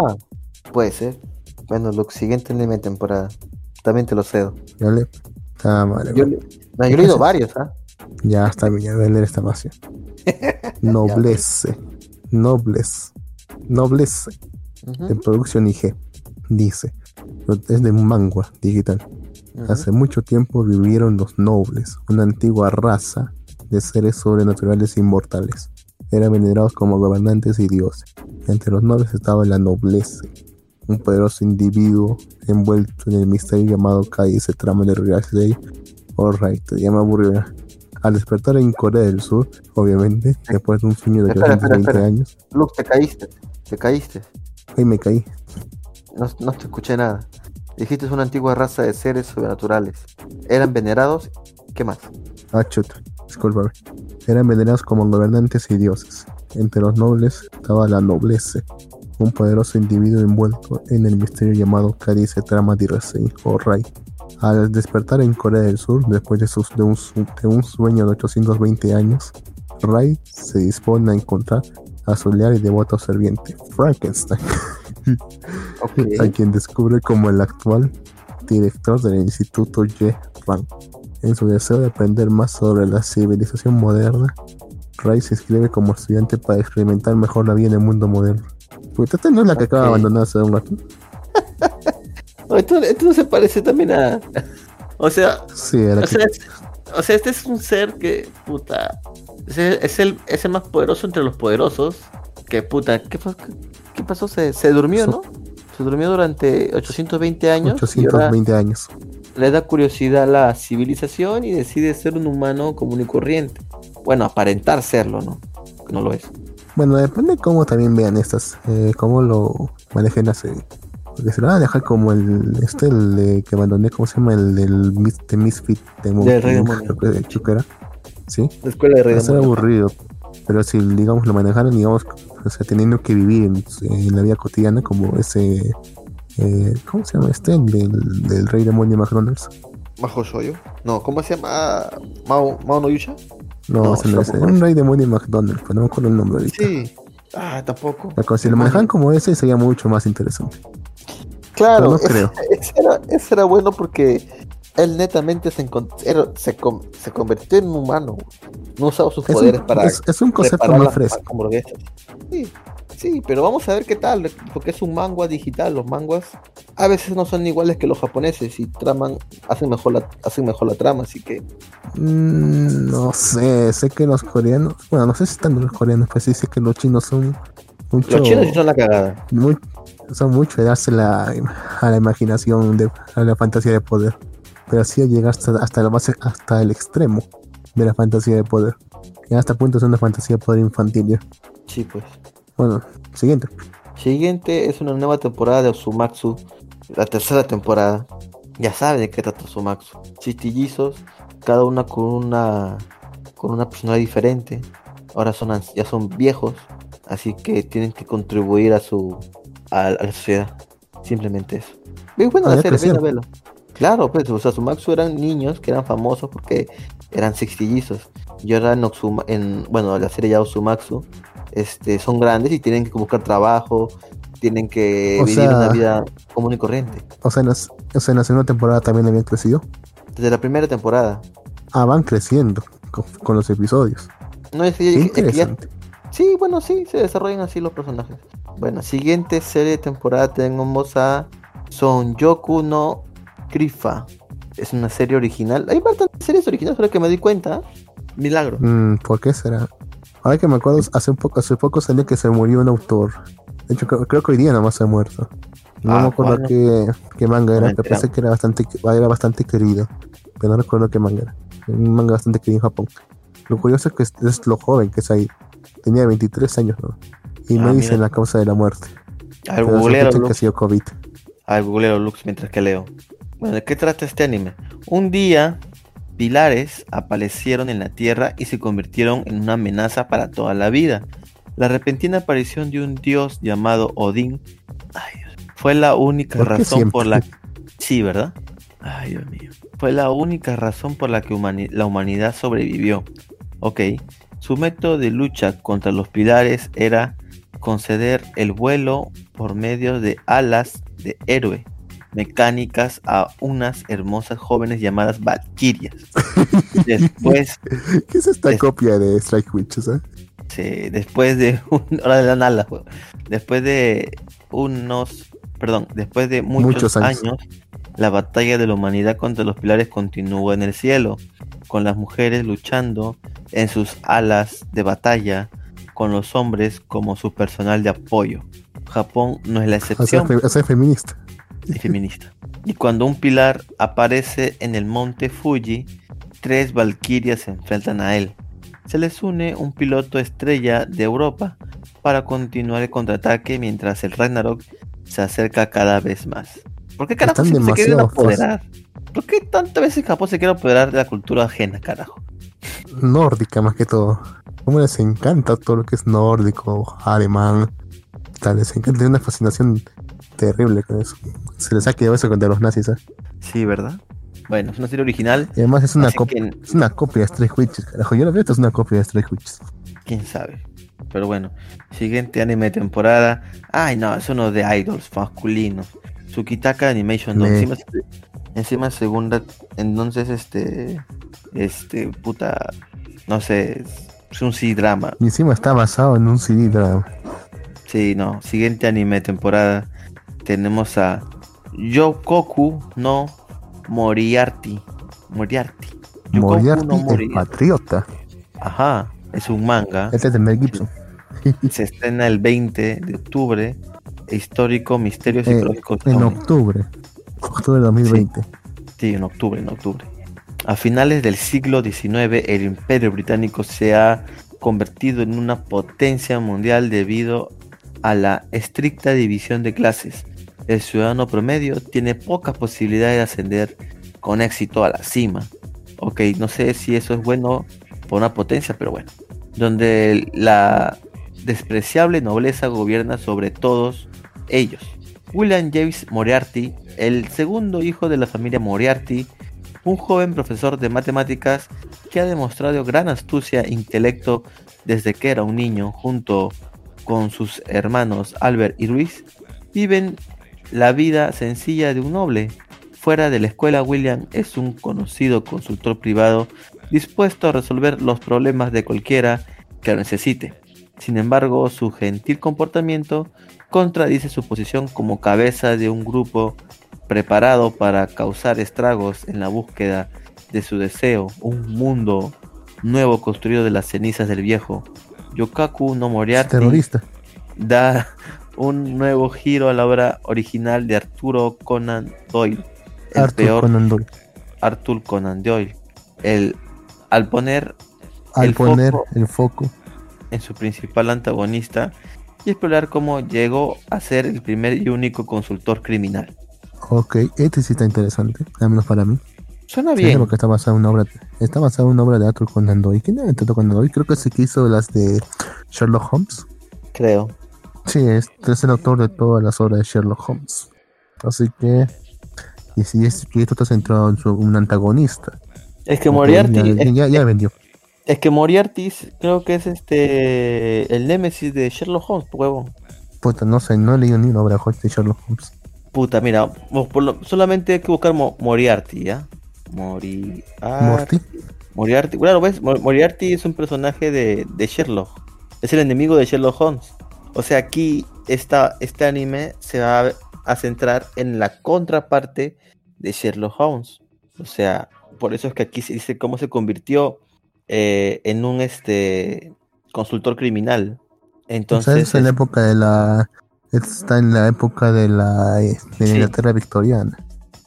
puede ser. Bueno, Lux, siguiente anime temporada. También te lo cedo. ¿Vale? Ah, madre Yo, no, yo he leído varios, ¿ah? Ya está bien, ya voy a leer esta más. ya. Noblesse. Noblesse. Noblesse. Ujú, De producción IG. Dice. Es de un manga digital. Hace mucho tiempo vivieron los nobles, una antigua raza de seres sobrenaturales inmortales. Eran venerados como gobernantes y dioses. Entre los nobles estaba la nobleza, un poderoso individuo envuelto en el misterio llamado Kai se trama de Real Day. Alright, te llama aburrido. Al despertar en Corea del Sur, obviamente, después de un sueño de Espera, espera, 820 espera. años, Lux, te caíste. Te caíste. ahí me caí. No, no te escuché nada. Dijiste es una antigua raza de seres sobrenaturales. Eran venerados. ¿Qué más? Ah, chuta, discúlpame. Eran venerados como gobernantes y dioses. Entre los nobles estaba la nobleza, un poderoso individuo envuelto en el misterio llamado Cadice Trama Dirasei o Rai. Al despertar en Corea del Sur, después de, sus- de un, de un sueño de 820 años, Rai se dispone a encontrar a su leal y devoto serviente, Frankenstein, a quien descubre como el actual director del Instituto Ye Ran. En su deseo de aprender más sobre la civilización moderna, Ray se inscribe como estudiante para experimentar mejor la vida en el mundo moderno. Pues esta no es la que acaba de abandonar hace un rato. Esto, esto no se parece también a. O sea, Sí, o que- sea, es- o sea, este es un ser que, puta. Es el, es el, es el más poderoso entre los poderosos. Que, puta, ¿qué, pas- qué- qué pasó? Se, se durmió, ¿no? Se durmió durante 820 años. y ahora 820 años. le da curiosidad a la civilización y decide ser un humano común y corriente. Bueno, aparentar serlo, ¿no? No lo es. Bueno, depende cómo también vean estas, eh, cómo lo manejen la serie. Porque se lo van a dejar como el, este, el de- que abandoné, ¿cómo se llama? El del Mis- de Misfit, de Del Rey Demonio. Sí, La escuela de Rey va a ser aburrido. Pero si, digamos, lo manejaran, digamos, o sea, teniendo que vivir en, en la vida cotidiana como ese, eh, ¿cómo se llama este? El Del, del Rey Demonio McDonald's. Majo Shoyo. No, ¿cómo se llama? Mao, Mao no Yusha. No, No, ese no es, tampoco un. Rey Demonio McDonald's, pero no me acuerdo el nombre ahorita. Sí. Ah, tampoco. Si lo manejan como ese, sería mucho más interesante. Claro, no ese- creo. Ese, era, ese era bueno porque él netamente se, se, com- se convirtió en humano. No usaba sus Es poderes un, para es, es un concepto más fresco. Sí, sí, pero vamos a ver qué tal, porque es un manga digital. Los manguas a veces no son iguales que los japoneses y traman, hacen mejor la, hacen mejor la trama, así que Mm, no sé, sé que los coreanos, bueno, no sé si están los coreanos, pues sí sé que los chinos son mucho, los chinos sí son la cagada. muy- son mucho de darse la, a la imaginación, de, a la fantasía de poder. Pero así llega hasta, hasta, la base, hasta el extremo de la fantasía de poder. Y hasta punto es una fantasía de poder infantil ya. Sí, pues. Bueno, siguiente. Siguiente es una nueva temporada de Osumatsu, la tercera temporada. Ya sabe de qué trata Osumatsu. Chistillizos, cada una con una con una personalidad diferente. Ahora son ya son viejos, así que tienen que contribuir a su a, a la sociedad. Simplemente eso. Muy buena Ah, la serie, vela, vela. Claro, pues, o sea, Sumatsu eran niños que eran famosos porque eran sextillizos. Y ahora en, Oxuma- en bueno, la serie ya Osumatsu, este, son grandes y tienen que buscar trabajo, tienen que O vivir sea- una vida común y corriente. O sea, en la, o sea, en la segunda temporada también habían crecido. Desde la primera temporada. Ah, van creciendo con, con los episodios. No es, es interesante. Sí, bueno, sí, se desarrollan así los personajes. Bueno, siguiente serie de temporada tenemos a Sonyoku no Krifa. Es una serie original. Hay bastantes series originales, ahora que me di cuenta. Milagro. Mm, ¿Por qué será? Ahora que me acuerdo, hace un poco, hace poco salió que se murió un autor. De hecho, creo, que hoy día nomás se ha muerto. No Ah, me acuerdo ¿cuál? qué, qué manga era, pero pensé que era bastante, era bastante querido. Pero no recuerdo qué manga era. Un manga bastante querido en Japón. Lo curioso es que es, es lo joven que es ahí. Tenía 23 años, ¿no? Y Ah, me dicen mira. la causa de la muerte. A ver, Pero googleo, sospechan que ha Lux. sido COVID. A ver, googleo, Lux, mientras que leo. Bueno, ¿de qué trata este anime? Un día, pilares aparecieron en la Tierra y se convirtieron en una amenaza para toda la vida. La repentina aparición de un dios llamado Odín ay, fue la única ¿Por qué razón por la Sí, ¿verdad? Ay, Dios mío. Fue la única razón por la que humani- la humanidad sobrevivió. Ok. Su método de lucha contra los pilares era conceder el vuelo por medio de alas de héroe mecánicas a unas hermosas jóvenes llamadas Valkyrias. Después, ¿Qué es esta Es- copia de Strike Witches, eh? sí, después de un, dan alas, weón. después de unos, perdón, después de muchos, Muchos años. años, la batalla de la humanidad contra los pilares continuó en el cielo, con las mujeres luchando en sus alas de batalla, con los hombres como su personal de apoyo. Japón no es la excepción. o sea, feminista. Y feminista. Y cuando un pilar aparece en el monte Fuji, tres valquirias se enfrentan a él. Se les une un piloto estrella de Europa para continuar el contraataque mientras el Ragnarok se acerca cada vez más. ¿Por qué carajo Están se quieren apoderar? ¿Por qué tantas veces Japón se quiere apoderar de la cultura ajena, carajo? Nórdica más que todo. Como les encanta todo lo que es nórdico, alemán. Tal, les encanta, tienen una fascinación terrible con eso. Se les ha quedado eso contra los nazis, ¿eh? Sí, ¿verdad? Bueno, es una serie original. Y además es una, copia que es una copia de Strike Witches, carajo. Yo lo veo, esto es una copia de Strike Witches. quién sabe. Pero bueno, siguiente anime de temporada. Ay, no, es uno de idols masculinos. Tsukitaka Animation 2. Me- Encima, encima segunda. Entonces, este. Este, puta. No sé. Es un C-drama. Y encima está basado en un CD drama. Sí, no. Siguiente anime de temporada. Tenemos a Yokoku no Moriarty. Moriarty. Yokoku Moriarty, no el Moriarty. patriota. Ajá. Es un manga. Este es de Mel Gibson. Se estrena el 20 de octubre. Histórico, misterio Eh, psicológico. en zombie. octubre. Octubre de 2020. Sí, en octubre, en octubre. A finales del siglo XIX, el Imperio Británico se ha convertido en una potencia mundial debido a la estricta división de clases. El ciudadano promedio tiene pocas posibilidades de ascender con éxito a la cima. Ok, no sé si eso es bueno por una potencia, pero bueno. Donde la despreciable nobleza gobierna sobre todos ellos. William James Moriarty, el segundo hijo de la familia Moriarty, un joven profesor de matemáticas que ha demostrado gran astucia e intelecto desde que era un niño, junto con sus hermanos Albert y Luis, viven la vida sencilla de un noble. Fuera de la escuela, William es un conocido consultor privado dispuesto a resolver los problemas de cualquiera que lo necesite. Sin embargo, su gentil comportamiento contradice su posición como cabeza de un grupo preparado para causar estragos en la búsqueda de su deseo, un mundo nuevo construido de las cenizas del viejo. Yokaku no Moriarty terrorista. da un nuevo giro a la obra original de Arturo Conan Doyle. El Arthur peor Conan Doyle. Arthur Conan Doyle. El, al poner Al el poner foco- el foco. en su principal antagonista y explorar cómo llegó a ser el primer y único consultor criminal. Ok, este sí está interesante, al menos para mí. Suena bien, porque está basado en una obra, está basado en una obra de Arthur Conan Doyle. ¿Quién era Arthur Conan Doyle? Creo que es el que hizo las de Sherlock Holmes. creo. Sí, es, es el autor de todas las obras de Sherlock Holmes. Así que, y si es que esto está centrado en su, un antagonista. Es que Moriarty, ya, es, ya, ya vendió. es que Moriarty creo que es este el némesis de Sherlock Holmes, huevón. Puta, no sé, no he leído ni una obra de Sherlock Holmes. Puta, mira, por lo- solamente hay que buscar Mo- Moriarty, ¿ya? Moriarty. Morty. Moriarty, claro, ves, Mo- Moriarty es un personaje de, de Sherlock. Es el enemigo de Sherlock Holmes. O sea, aquí esta, este anime se va a, a centrar en la contraparte de Sherlock Holmes. O sea, por eso es que aquí se dice cómo se convirtió eh, en un este consultor criminal. Entonces, Entonces, es en la época de la. Está en la época de la eh, de Sí. Inglaterra victoriana.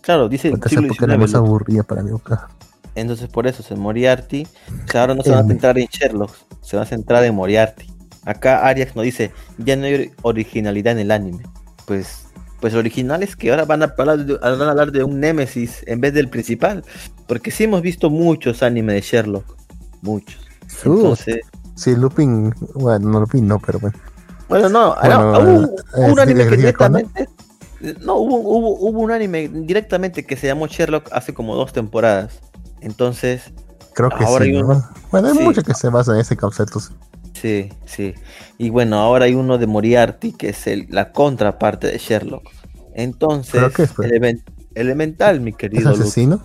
claro, dice esa siglo época era más aburrida para mí. acá. Entonces por eso se Moriarty. O sea, ahora no se va a Em. centrar en Sherlock, se va a centrar en Moriarty. Acá Arias nos dice, ya no hay originalidad en el anime. Pues, pues lo original es que ahora van a hablar de, van a hablar de un némesis en vez del principal. Porque sí hemos visto muchos animes de Sherlock. Muchos. Entonces, sí, Lupin. Bueno, no Lupin, no, pero bueno. bueno, no, Bueno, hubo, eh, hubo un sí, anime que directamente... No, hubo, hubo, hubo un anime directamente que se llamó Sherlock hace como dos temporadas. Entonces, Creo que Ahora sí. Bueno, hay sí. mucho que se basa en ese concepto. Sí. Sí. Y bueno, ahora hay uno de Moriarty, que es el, la contraparte de Sherlock. Entonces, ¿Pero qué es, elemental, mi ¿Es querido Luke. asesino?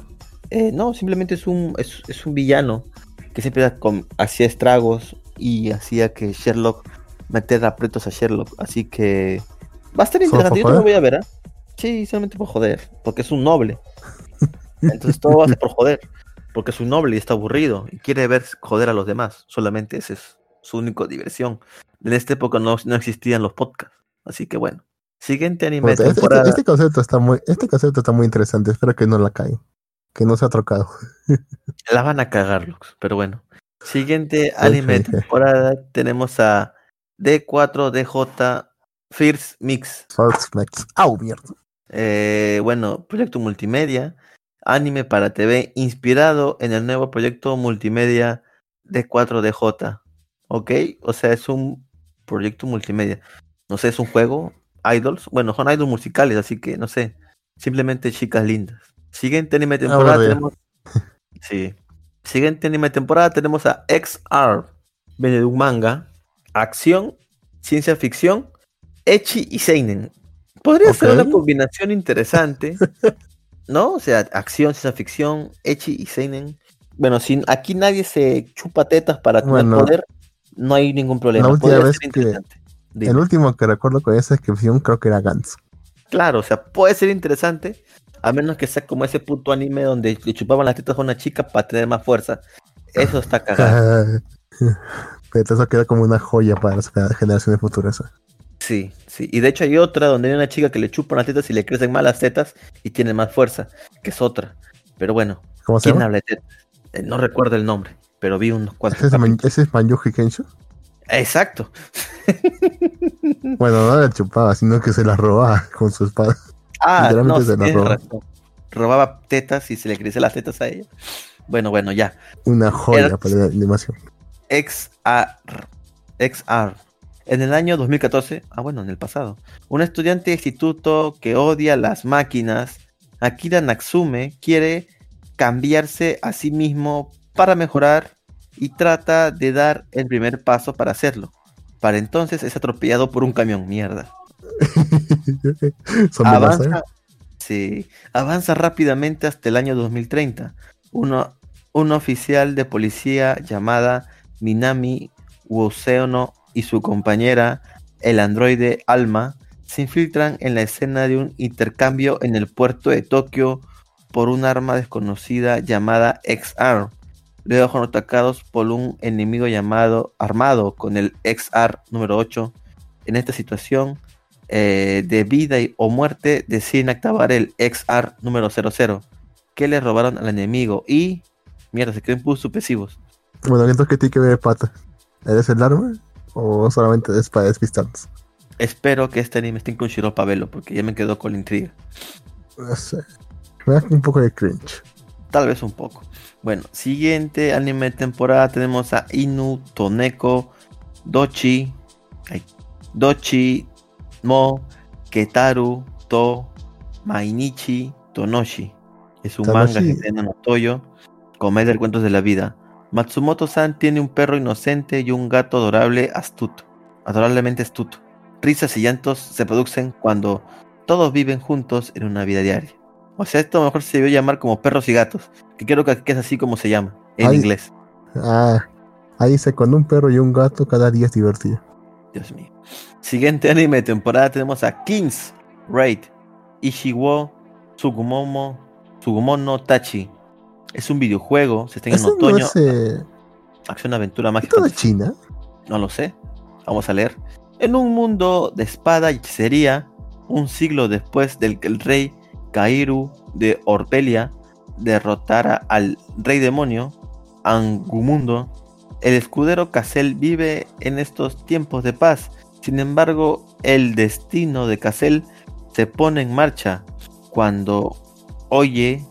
Eh, no, simplemente es un, es, es un villano que siempre hacía estragos y hacía que Sherlock meter aprietos a Sherlock. Así que va a estar ¿Solo interesante. Yo no lo voy a ver, ¿ah? Sí, solamente por joder, porque es un noble. Entonces todo va a ser por joder, porque es un noble y está aburrido y quiere ver joder a los demás. Solamente esa es su única diversión. En esta época no, no existían los podcasts. Así que bueno. Siguiente anime de este, este- temporada. este concepto está muy, este concepto está muy interesante. Espero que no la caiga. Que no se ha trocado. La van a cagar, Lux, pero bueno. Siguiente anime de temporada tenemos a D4DJ First Mix. First Max. ¡Au, mierda! Eh, bueno, proyecto multimedia, anime para TV inspirado en el nuevo proyecto multimedia D4DJ. ¿Ok? O sea, es un proyecto multimedia. No sé, es un juego, idols. Bueno, son idols musicales, así que no sé. Simplemente chicas lindas. Siguiente anime de temporada tenemos. Sí. Siguiente anime temporada tenemos a XR. Viene de un manga. Acción, ciencia ficción, Echi y Seinen. Podría ser una combinación interesante. ¿No? O sea, acción, ciencia ficción, Echi y Seinen. Bueno, si aquí nadie se chupa tetas para tener Bueno, poder, no hay ningún problema. la última vez ser que-. El último que recuerdo con esa descripción creo que era Gantz. Claro, o sea, puede ser interesante, a menos que sea como ese puto anime donde le chupaban las tetas a una chica para tener más fuerza. Eso está cagado. Pero eso queda como una joya para las generaciones futuras. Sí, sí. Y de hecho hay otra donde hay una chica que le chupan las tetas y le crecen más las tetas y tiene más fuerza, que es otra. Pero bueno, ¿Cómo se ¿quién llama? habla de tetas? Eh, no recuerdo el nombre, pero vi unos cuantos. ¿Ese es, ese es Kensho? Exacto. Bueno, no la chupaba, sino que se la robaba con su espada. Ah, no, Literalmente sí, se la tienes roba. razón. Robaba tetas y se le crecen las tetas a ella. Bueno, bueno, ya. Una joya Era- para la animación. XR. XR. En el año 2014, ah bueno, en el pasado, un estudiante de instituto que odia las máquinas, Akira Natsume, quiere cambiarse a sí mismo para mejorar y trata de dar el primer paso para hacerlo. Para entonces es atropellado por un camión, mierda. Velas, ¿eh? Avanza, sí, avanza rápidamente hasta el año 2030. Uno, un oficial de policía llamada Minami Woseono y su compañera, el androide Alma, se infiltran en la escena de un intercambio en el puerto de Tokio por un arma desconocida llamada XR. Luego son atacados por un enemigo llamado armado con el XR número 8. En esta situación, eh, de vida y- o muerte deciden activar el XR número 00 que le robaron al enemigo y mierda, se creen puntos supresivos. Bueno, entonces, ¿qué tiene que ver pata? ¿Eres el arma? ¿O solamente es para despistarnos? Espero que este anime esté en Crunchyroll para verlo porque ya me quedó con la intriga. No sé. Me da un poco de cringe. Tal vez un poco. Bueno, siguiente anime de temporada tenemos a Inu Toneko Dochi. ay, Dochi Mo Ketaru To Mainichi Tonoshi. Es un manga que tiene en Toyo. Comedia de cuentos de la vida. Matsumoto-san tiene un perro inocente y un gato adorable astuto. Adorablemente astuto. Risas y llantos se producen cuando todos viven juntos en una vida diaria. O sea, esto mejor se debió llamar como perros y gatos. Que creo que es así como se llama en inglés. Ah, ahí dice con un perro y un gato cada día es divertido. Dios mío. Siguiente anime de temporada tenemos a Kings Raid Ishiwo Tsugumomo Tsugumono Tachi. Es un videojuego, se está en Eso no otoño, es, eh, acción aventura mágica. ¿Esto de China? No lo sé. Vamos a leer. En un mundo de espada y hechicería, un siglo después del que el rey Kairu de Orbelia derrotara al rey demonio, Angumundo, el escudero Cassel vive en estos tiempos de paz. Sin embargo, el destino de Cassel se pone en marcha cuando oye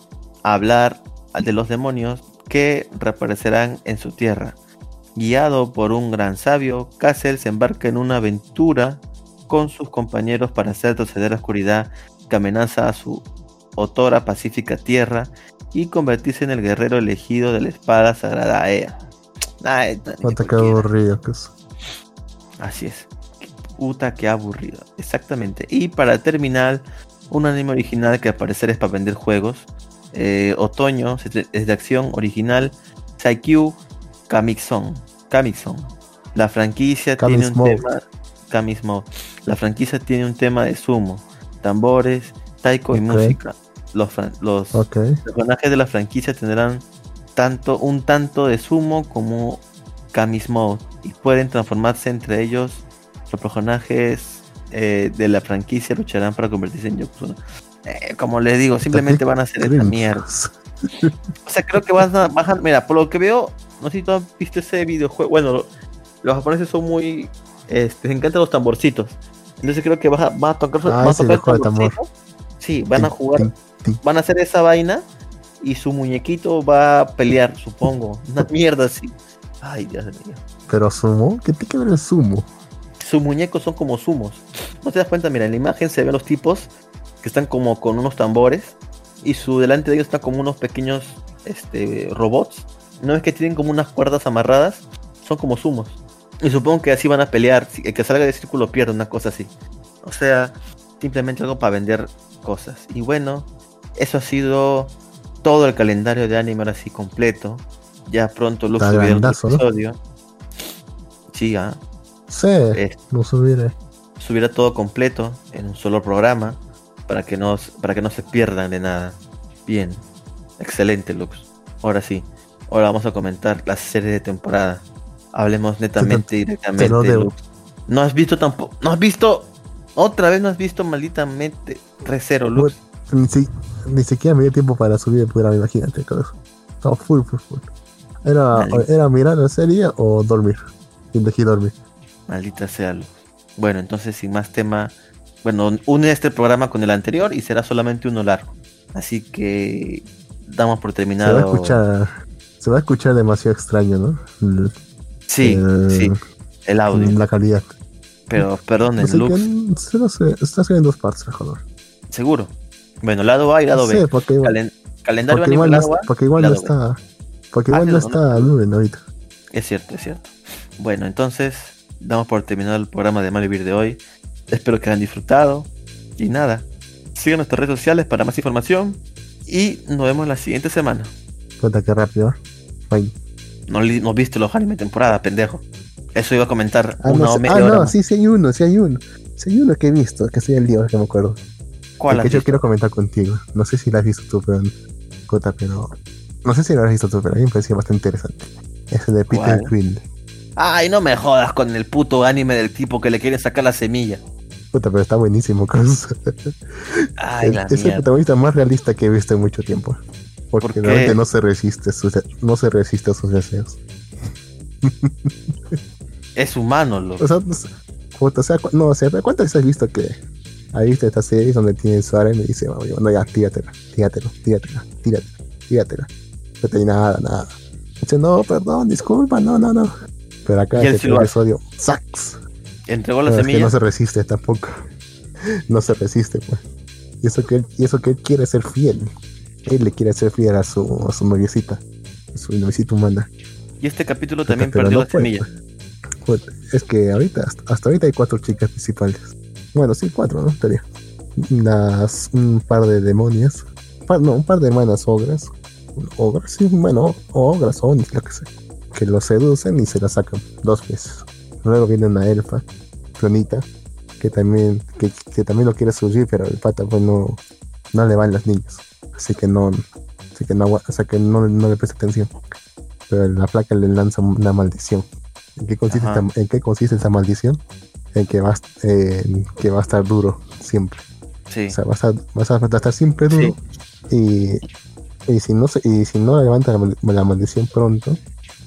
hablar de los demonios que reaparecerán en su tierra. Guiado por un gran sabio, Cassel se embarca en una aventura con sus compañeros para hacer retroceder la oscuridad que amenaza a su otora pacífica tierra y convertirse en el guerrero elegido de la espada sagrada Aea. Ay, cualquiera. aburrido que es. Así es. Puta que aburrido. Exactamente. Y para terminar, un anime original que al parecer es para vender juegos. Eh, otoño es de acción original. Saikyu Kamixon. Kamixon. La franquicia tiene un tema. Kamismode. La franquicia tiene un tema de sumo, tambores, taiko y música. Los, los personajes de la franquicia tendrán tanto un tanto de sumo como Kamis Mode y pueden transformarse entre ellos. Los personajes eh, de la franquicia lucharán para convertirse en Yokozuna. Eh, como les digo, simplemente van a hacer esta mierda. O sea, creo que van a bajar. Mira, por lo que veo, no sé si tú has visto ese videojuego. Bueno, lo- los japoneses son muy. Este, les encantan los tamborcitos. Entonces creo que va a, va a tocar, Ah, va a tocar tambor. tamborcito. Sí, van a jugar van a hacer esa vaina y su muñequito va a pelear, supongo. Una mierda así. Ay, Dios mío. Pero sumo, ¿qué tiene que ver el sumo? Sus muñecos son como sumos. No te das cuenta, mira, en la imagen se ven los tipos que están como con unos tambores y su delante de ellos está como unos pequeños este, robots. No es que tienen como unas cuerdas amarradas, son como sumos. Y supongo que así van a pelear. El que salga del círculo pierde, una cosa así. O sea, simplemente algo para vender cosas. Y bueno, eso ha sido todo el calendario de anime ahora sí completo. Ya pronto lo Está subiré otro grandazo, ¿no? episodio. Sí, ah, Sí, eh, lo subiré. subirá todo completo en un solo programa para que no, para que no se pierdan de nada. Bien, excelente Lux. Ahora sí, ahora vamos a comentar la serie de temporada. Hablemos netamente y directamente. Lux. No has visto tampoco, no has visto, otra vez no has visto malditamente Recero Lux. Ni, si- ni siquiera me dio tiempo para subir el programa, imagínate. con eso. Estaba full, full, full. Era, era mirar la serie o dormir. Elegí dormir. Maldita sea Lux. Bueno, entonces sin más tema, bueno, une este programa con el anterior y será solamente uno largo. Así que damos por Se terminado. va a escuchar. Se va a escuchar demasiado extraño, ¿no? El- Sí, el- sí, el audio. La calidad. Pero No sé qué- solo se, está haciendo en dos partes, joder. seguro. Bueno, lado A y lado No B. sé, porque, igual- Calen- calendario porque no, lado A. porque igual no lado B. está. Porque Ah, igual no sí, está Lumen ahorita. Es cierto, es cierto. Bueno, entonces damos por terminado el programa de Malvivir de hoy. Espero que hayan disfrutado. Y nada, sigan nuestras redes sociales para más información. Y nos vemos la siguiente semana. Cuenta que rápido. Bye. No, no viste los anime temporada, pendejo. Eso iba a comentar Ah, una no, o media ah, hora no, más. sí, sí hay uno, sí hay uno. Sí hay uno que he visto, que soy el dios, que me acuerdo. ¿Cuál El que yo quiero comentar contigo. No sé si lo has visto tú, pero. Cota, pero. No sé si lo has visto tú, pero a mí me parecía bastante interesante. Es el de Peter. Quill. Ay, no me jodas con el puto anime del tipo que le quiere sacar la semilla. Puta, pero está buenísimo, Cruz. Ay, la es el protagonista más realista que he visto en mucho tiempo. Porque realmente no se resiste, a sus, no se resiste a sus deseos. Es humano, loco. O sea, o cu- no, o sea, ¿cuántas veces has visto que has visto estas series donde tiene su y me dice, "Mami, bueno, ya, tíratela, tíratela, tíratela, tíratela, tíratela. No te nada, nada. Dice, no, perdón, disculpa, no, no, no. Pero acá él este sí episodio, ¡sax! Entregó la Pero es que semilla. no se resiste tampoco. No se resiste, pues. Y eso que él, y eso que él quiere ser fiel. Él le quiere ser fiel a su, a su noviecita. A su noviecita humana. Y este capítulo también Pero perdió no la puede, semilla. pues. Pues, es que ahorita, hasta, hasta ahorita hay cuatro chicas principales. Bueno, sí, cuatro, ¿no? Estaría. Las, un par de demonios. Par- no, un par de hermanas ogras. Ogras, sí, bueno, o ogras, o onis, lo que sea. Que lo seducen y se la sacan dos veces. Luego viene una elfa, Clonita, que también, que, que también lo quiere surgir, pero el pata pues no, no le van las niñas. Así que no, así que no, o sea, que no, no le presta atención. Pero la placa le lanza una maldición. ¿En qué consiste, esta, en qué consiste esa maldición? En que va, eh, que va a estar duro siempre. Sí. O sea, vas a, vas a estar siempre duro. Y, y si no se, y si no levanta la, la maldición pronto,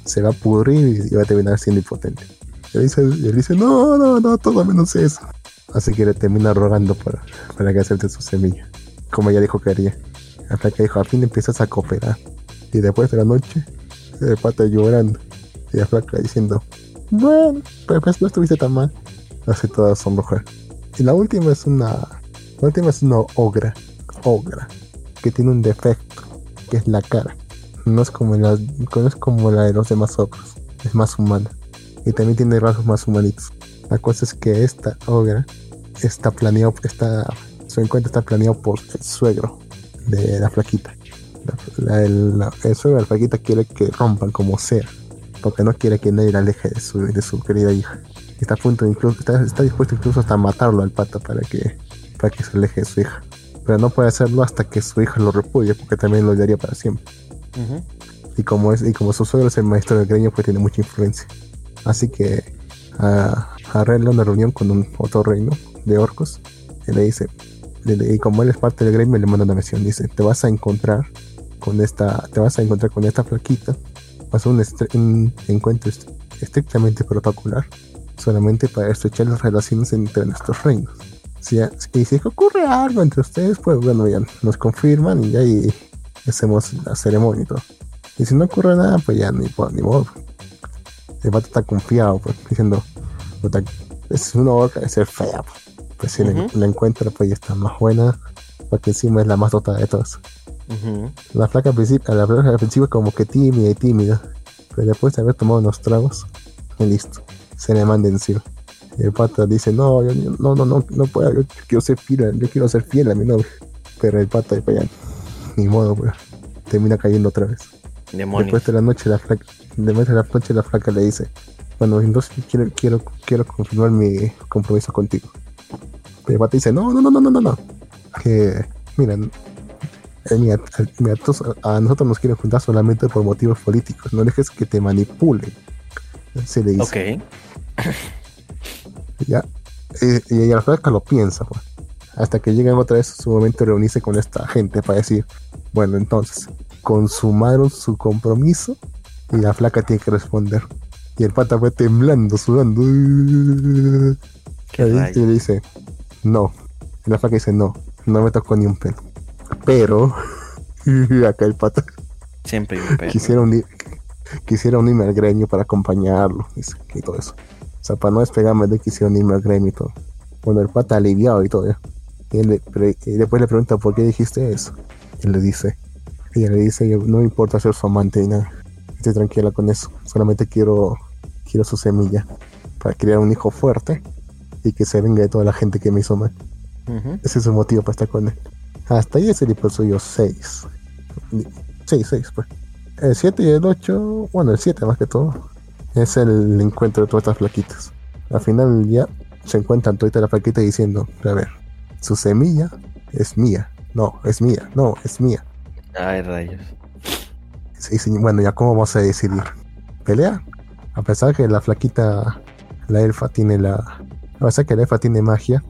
se va a pudrir y, y va a terminar siendo impotente. Y él dice, y él dice, no, no, no, todo menos eso. Así que le termina rogando para, para que acepte su semilla. Como ella dijo que haría. Hasta que dijo, al fin empiezas a cooperar. Y después de la noche, el pata llorando. Y la flaca diciendo, bueno, pero pues no estuviste tan mal. Así todas son mujer. Y la última es una. La última es una ogra. Ogra. Que tiene un defecto. Que es la cara. No es como la, no es como la de los demás ogros. Es más humana. Y también tiene rasgos más humanitos. La cosa es que esta ogra está planeado. Está, su encuentro está planeado por el suegro de la flaquita. La- la- el, la- el suegro de la flaquita quiere que rompan como sea. Porque no quiere que nadie la aleje de su, de su querida hija. Está a punto incluso, está, está dispuesto incluso hasta matarlo al pata para que, para que se aleje de su hija. Pero no puede hacerlo hasta que su hija lo repudie, porque también lo odiaría para siempre. Ujú. Y como es, y como su suegro es el maestro del gremio, pues tiene mucha influencia. Así que ah, arregla una reunión con un otro reino de orcos. Y le dice, y como él es parte del gremio, le manda una misión. Dice, te vas a encontrar con esta, te vas a encontrar con esta flaquita. Ser un, un encuentro est- estrictamente protocolar, solamente para estrechar las relaciones entre nuestros reinos. Si, y si ocurre algo entre ustedes, pues bueno, ya nos confirman y ya hacemos la ceremonia y todo. Y si no ocurre nada, pues ya ni, po- ni modo. El vato está confiado, pues, diciendo, es una orca de ser fea. Pues, Pues si la- Ujú. la, encuentra, pues ya está más buena, porque encima es la más dotada de todas. La flaca al principio, la flaca al principio como que tímida y tímida, pero después de haber tomado unos tragos, y listo, se le manda encima. Y el pata dice, no, yo, no, no, no, no puedo, yo quiero ser fiel, yo quiero ser fiel a mi novia. Pero el pata, pues ya, ni modo, pues, termina cayendo otra vez. Demonios. Después de la noche la flaca, después de la noche la flaca le dice, bueno, entonces quiero, quiero, quiero confirmar mi compromiso contigo. Pero el pata dice, no, no, no, no, no, no, no. Que, mira, eh, mira, mira, tos- a nosotros nos quieren juntar solamente por motivos políticos, no dejes que te manipulen. Se le dice, Ok. ya. Y, y la flaca lo piensa, pues. Hasta que llegan otra vez su momento de reunirse con esta gente para decir, bueno, entonces, consumaron su compromiso y la flaca tiene que responder. Y el pata fue temblando, sudando. Qué Y le dice, no. La flaca dice, no, no me tocó ni un pelo. Pero, acá el pata Siempre hay un pedo. quisiera unir, quisiera unirme al gremio para acompañarlo dice, y todo eso. O sea, para no despegarme de quisiera unirme al gremio y todo. Bueno, el pata aliviado y todo. Y, él le y después le pregunta por qué dijiste eso. Y él le dice, ella le dice, "Yo- no me importa ser su amante ni nada. Estoy tranquila con eso. Solamente quiero, quiero su semilla para criar un hijo fuerte y que se venga de toda la gente que me hizo mal. Ese es su motivo para estar con él. Hasta ahí es el episodio 6. 6, 6, pues. El 7 y el 8, bueno, el 7 más que todo, es el encuentro de todas estas flaquitas. Al final ya se encuentran todas las flaquitas diciendo, a ver, su semilla es mía. No, es mía. No, es mía. Ay, rayos. Y sí, bueno, ya cómo vamos a decidir. ¿Pelea? A pesar que la flaquita, la elfa tiene la... A pesar que la elfa tiene magia,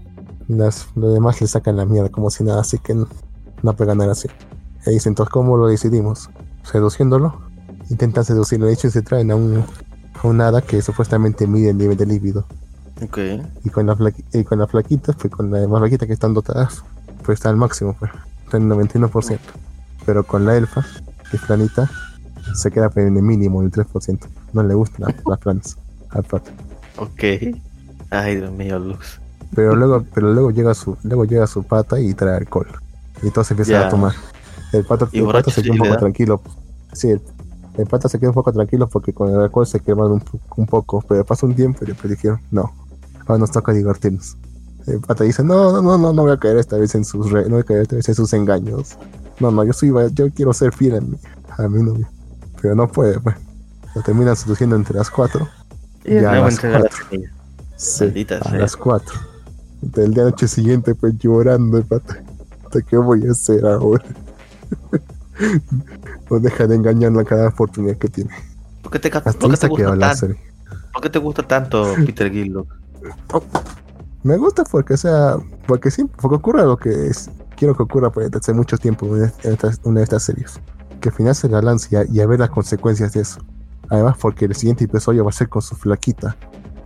Las, los demás le sacan la mierda como si nada, así que no, no puede ganar así. Y dicen, entonces, ¿cómo lo decidimos? Seduciéndolo. Intentan seducirlo. De hecho, se traen a un, a un hada que supuestamente mide el nivel de líbido. Ok. Y con, la y con las flaquitas, pues con las más flaquitas que están dotadas, pues está al máximo, pues. Está en el 91%. Pero con la elfa, que es planita, se queda en el mínimo, en el 3%. No le gustan las, las planas al pato. Ok. Ay, Dios mío, Lux. Pero luego, pero luego llega su, luego llega su pata y trae alcohol. Y todos empiezan Ya. a tomar. El pato, Y el pato se queda un le poco tranquilo. Sí, el, el pata se queda un poco tranquilo porque con el alcohol se queman un, un poco. Pero pasa un tiempo y después dijeron, no, ahora nos toca divertirnos. El pata dice, no, no, no, no, no voy a caer esta vez en sus re- no voy a caer esta vez en sus engaños. No, no, yo soy, yo quiero ser fiel a mi, a mi novio. Pero no puede, pues. Lo terminan seduciendo entre las cuatro. Y nuevo las entrega la a sea. las 4. Del día noche siguiente, pues llorando, pata. ¿Qué voy a hacer ahora? no deja de engañarlo a cada oportunidad que tiene. ¿Por qué te, Hasta por qué te gusta la tanto? serie. ¿Por qué te gusta tanto Peter Gill, Lux? Me gusta porque, o sea, porque sí, porque ocurra lo que es, quiero que ocurra pues, desde hace mucho tiempo en esta- en esta- una de estas series. Que al final se la lance y a, y a ver las consecuencias de eso. Además, porque el siguiente episodio va a ser con su flaquita.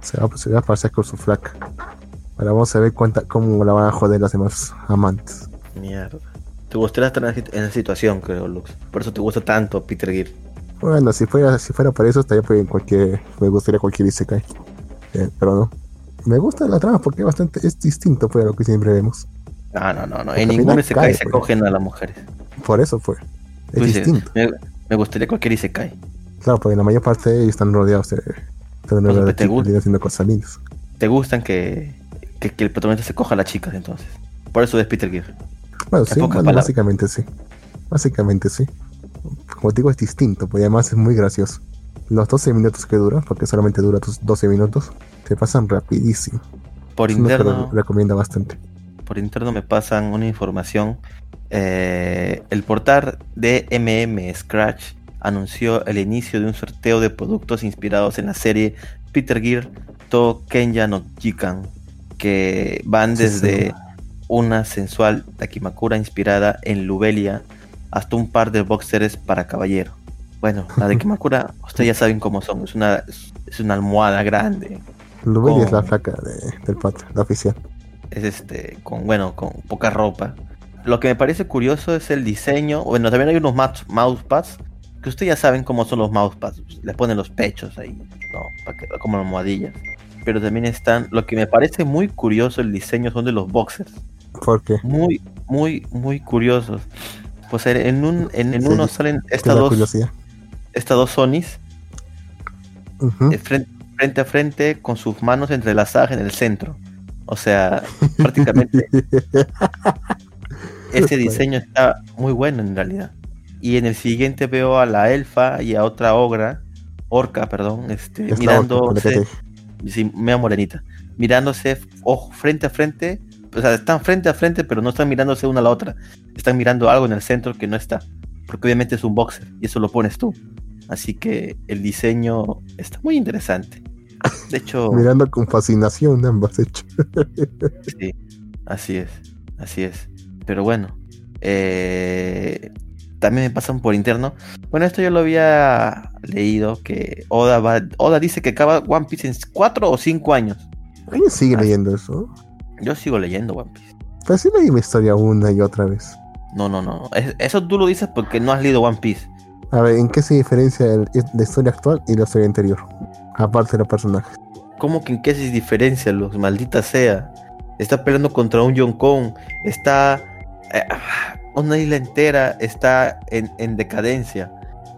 Se va, se va a pasar con su flaca. Ahora vamos a ver cuánta, cómo la van a joder las demás amantes. Mierda. Te gustaría estar en esa situación, creo, Lux. Por eso te gusta tanto Peter Gill. Bueno, si fuera, si fuera para eso, estaría pues, en cualquier. Me gustaría cualquier Isekai. Eh, pero no. Me gusta la trama porque es bastante. Es distinto pues, a lo que siempre vemos. No, no, no, no. En ningún Isekai cae, se pues. cogen a las mujeres. Por eso fue. Es Tú dices, distinto. me, me gustaría cualquier Isekai. Claro, porque la mayor parte de ellos están rodeados de. Que de te gusta. haciendo cosas lindas. ¿Te gustan que, que, que el protagonista se coja a las chicas entonces? Por eso es Peter Gill. Bueno, En sí, bueno, básicamente sí. Básicamente sí. Como te digo, es distinto, porque además es muy gracioso. Los 12 minutos que dura, porque solamente dura tus 12 minutos, te pasan rapidísimo. Por interno, lo recomiendo bastante. por interno me pasan una información. Eh, el portal de MM Scratch anunció el inicio de un sorteo de productos inspirados en la serie Peter Gear to Kenya no Jikan, que van desde una sensual Takimakura inspirada en Lubelia hasta un par de boxers para caballero. Bueno, la de Kimakura, ustedes ya saben cómo son, es una, es una almohada grande, Lubelli es la flaca de- del pato, la oficial. es este con bueno con poca ropa lo que me parece curioso es el diseño bueno también hay unos mouse- mousepads que ustedes ya saben cómo son los mousepads les ponen los pechos ahí no para que como almohadillas pero también están lo que me parece muy curioso el diseño son de los boxers. Porque muy muy muy curiosos. Pues en un en, en Sí, uno salen es estas dos curiosidad. estas dos Sonys de frente, frente a frente con sus manos entrelazadas en el centro. O sea prácticamente Ese diseño está muy bueno en realidad. Y en el siguiente veo a la elfa y a otra ogra, orca, perdón, este, Es mirándose, te- sí, media morenita, mirándose ojo frente a frente, o sea, están frente a frente, pero no están mirándose una a la otra, están mirando algo en el centro que no está, porque obviamente es un boxer y eso lo pones tú. Así que el diseño está muy interesante. De hecho, Mirando con fascinación ambas hechas. Sí, así es, así es. Pero bueno, eh, también me pasan por interno. Bueno, esto yo lo había leído que Oda va, Oda dice que acaba One Piece en 4 o 5 años. ¿Alguien sigue Ah. leyendo eso? Yo sigo leyendo One Piece. Pues sí leí mi historia una y otra vez. No, no, no. es- Eso tú lo dices porque no has leído One Piece. A ver, ¿en qué se diferencia el- la historia actual y la historia anterior? Aparte de los personajes. ¿Cómo que en qué se diferencia, los maldita sea? Está peleando contra un Yonkong. Está. eh, una isla entera está en, en decadencia.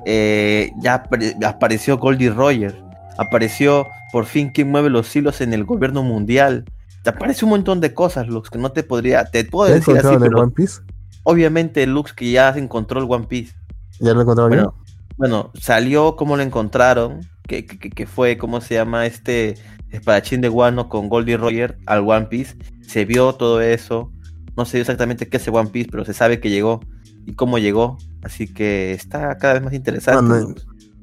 Eh, ya apare- apareció Goldie Roger. Apareció por fin quien mueve los hilos en el gobierno mundial. Te aparece un montón de cosas, Lux, que no te podría. Te puedo ¿Ya decir así, el pero One Piece? obviamente Lux que ya se encontró el One Piece. ¿Ya lo encontraron Bueno, bueno, salió como lo encontraron, que, que, que- que fue, ¿cómo se llama? Este espadachín de Guano con Goldie Roger al One Piece. Se vio todo eso. No sé exactamente qué es el One Piece, pero se sabe que llegó y cómo llegó. Así que está cada vez más interesante. Bueno.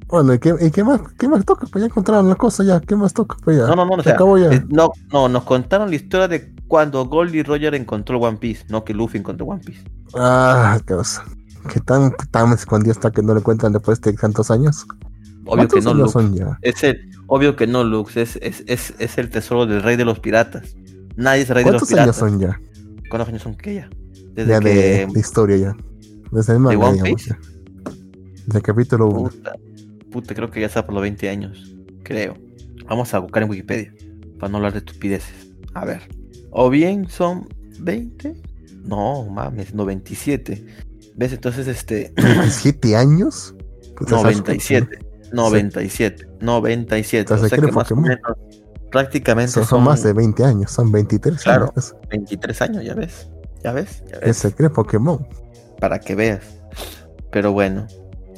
Bueno, ¿y qué, y qué más, qué más toca? Pues ya encontraron la cosa ya. ¿Qué más toca? Pues ya. No, no, no, o Se sea, ya. no, no, nos contaron la historia de cuando Goldie Roger encontró One Piece, no que Luffy encontró One Piece. Ah, qué cosa. ¿Qué tan, tan escondido está que no lo encuentran después de tantos años? Obvio que ¿Cuántos no, Lux. son ya? Es el, obvio que no, Lux. Es, es, es, es el tesoro del rey de los piratas. Nadie es rey de los ¿Cuántos años piratas. son ya? ¿Cuántos años son que ya? Desde Ya que. de, de historia ya. Desde el manga, One digamos, Piece? ya. Desde el capítulo 1. Puta, puta, creo que ya está por los 20 años. Creo. Vamos a buscar en Wikipedia. Para no hablar de estupideces. A ver. O bien son 20. No, mames, 97. ¿Ves? Entonces, este. ¿Siete años? Pues, ¿sabes? 97. 97. 97. O sea ¿qué que más o menos. Prácticamente Son, son, más de 20 años, son 23 Claro. años. 23 años, ya ves. Ya ves. Ya ves. Ese cree Pokémon. Para que veas. Pero bueno.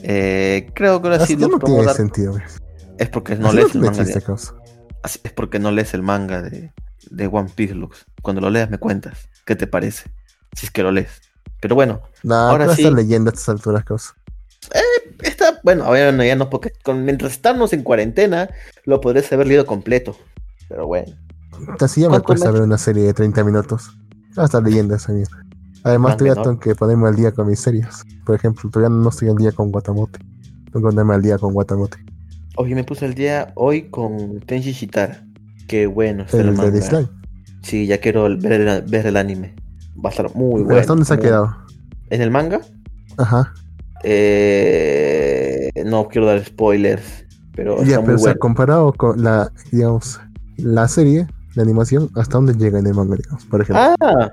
eh, creo que ahora sí Así no tiene dar- sentido. güey. Es porque no Así lees el tiene manga. de-. Así es porque no lees el manga de, de One Piece, Lux. Cuando lo leas me cuentas qué te parece. Si es que lo lees. Pero bueno, Nah, Ahora sí. leyendo a estas alturas, causa. está, bueno, ahora no, ya no, porque con- mientras estamos en cuarentena, lo podrías haber leído completo. Pero bueno. Así ya me ¿Cuánto cuesta me- ver una serie de 30 minutos. Ya estar leyendo esa misma. Además, todavía tengo que ponerme al día con mis series. Por ejemplo, todavía no estoy al día con Guatamote. Tengo que ponerme al día con Guatamote. Oye, me puse el día hoy con Tenshi Shitara. Qué bueno el, El de. Sí, ya quiero ver el, ver el anime. Va a estar muy bueno. ¿Hasta dónde se ha quedado? ¿En el manga? Ajá. Eh, no quiero dar spoilers. Pero Ya, está pero muy o sea, bueno. comparado con la, digamos, la serie, la animación, ¿hasta dónde llega en el manga, digamos? Por ejemplo. Ah,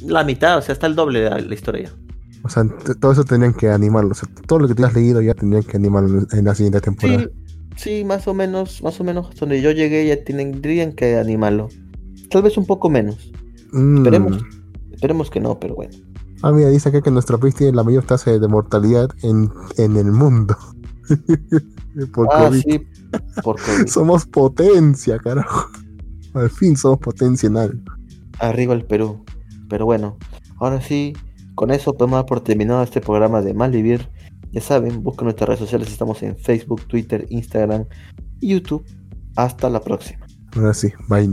la mitad, o sea, está el doble de la, la historia. O sea, todo eso tendrían que animarlo. O sea, todo lo que tú has leído ya tendrían que animarlo en la siguiente temporada. Sí, sí, más o menos, más o menos hasta donde yo llegué ya tendrían que animarlo. Tal vez un poco menos. Mm. Esperemos. Esperemos que no, pero bueno. Ah, mira, dice acá que nuestro país tiene la mayor tasa de mortalidad en, en el mundo. Por Ah, COVID. sí, por COVID. Somos potencia, carajo. Al fin somos potencia en algo. Arriba el Perú. Pero bueno, ahora sí, con eso podemos dar por terminado este programa de Malvivir. Ya saben, busquen nuestras redes sociales, estamos en Facebook, Twitter, Instagram y YouTube. Hasta la próxima. Ahora sí, bye.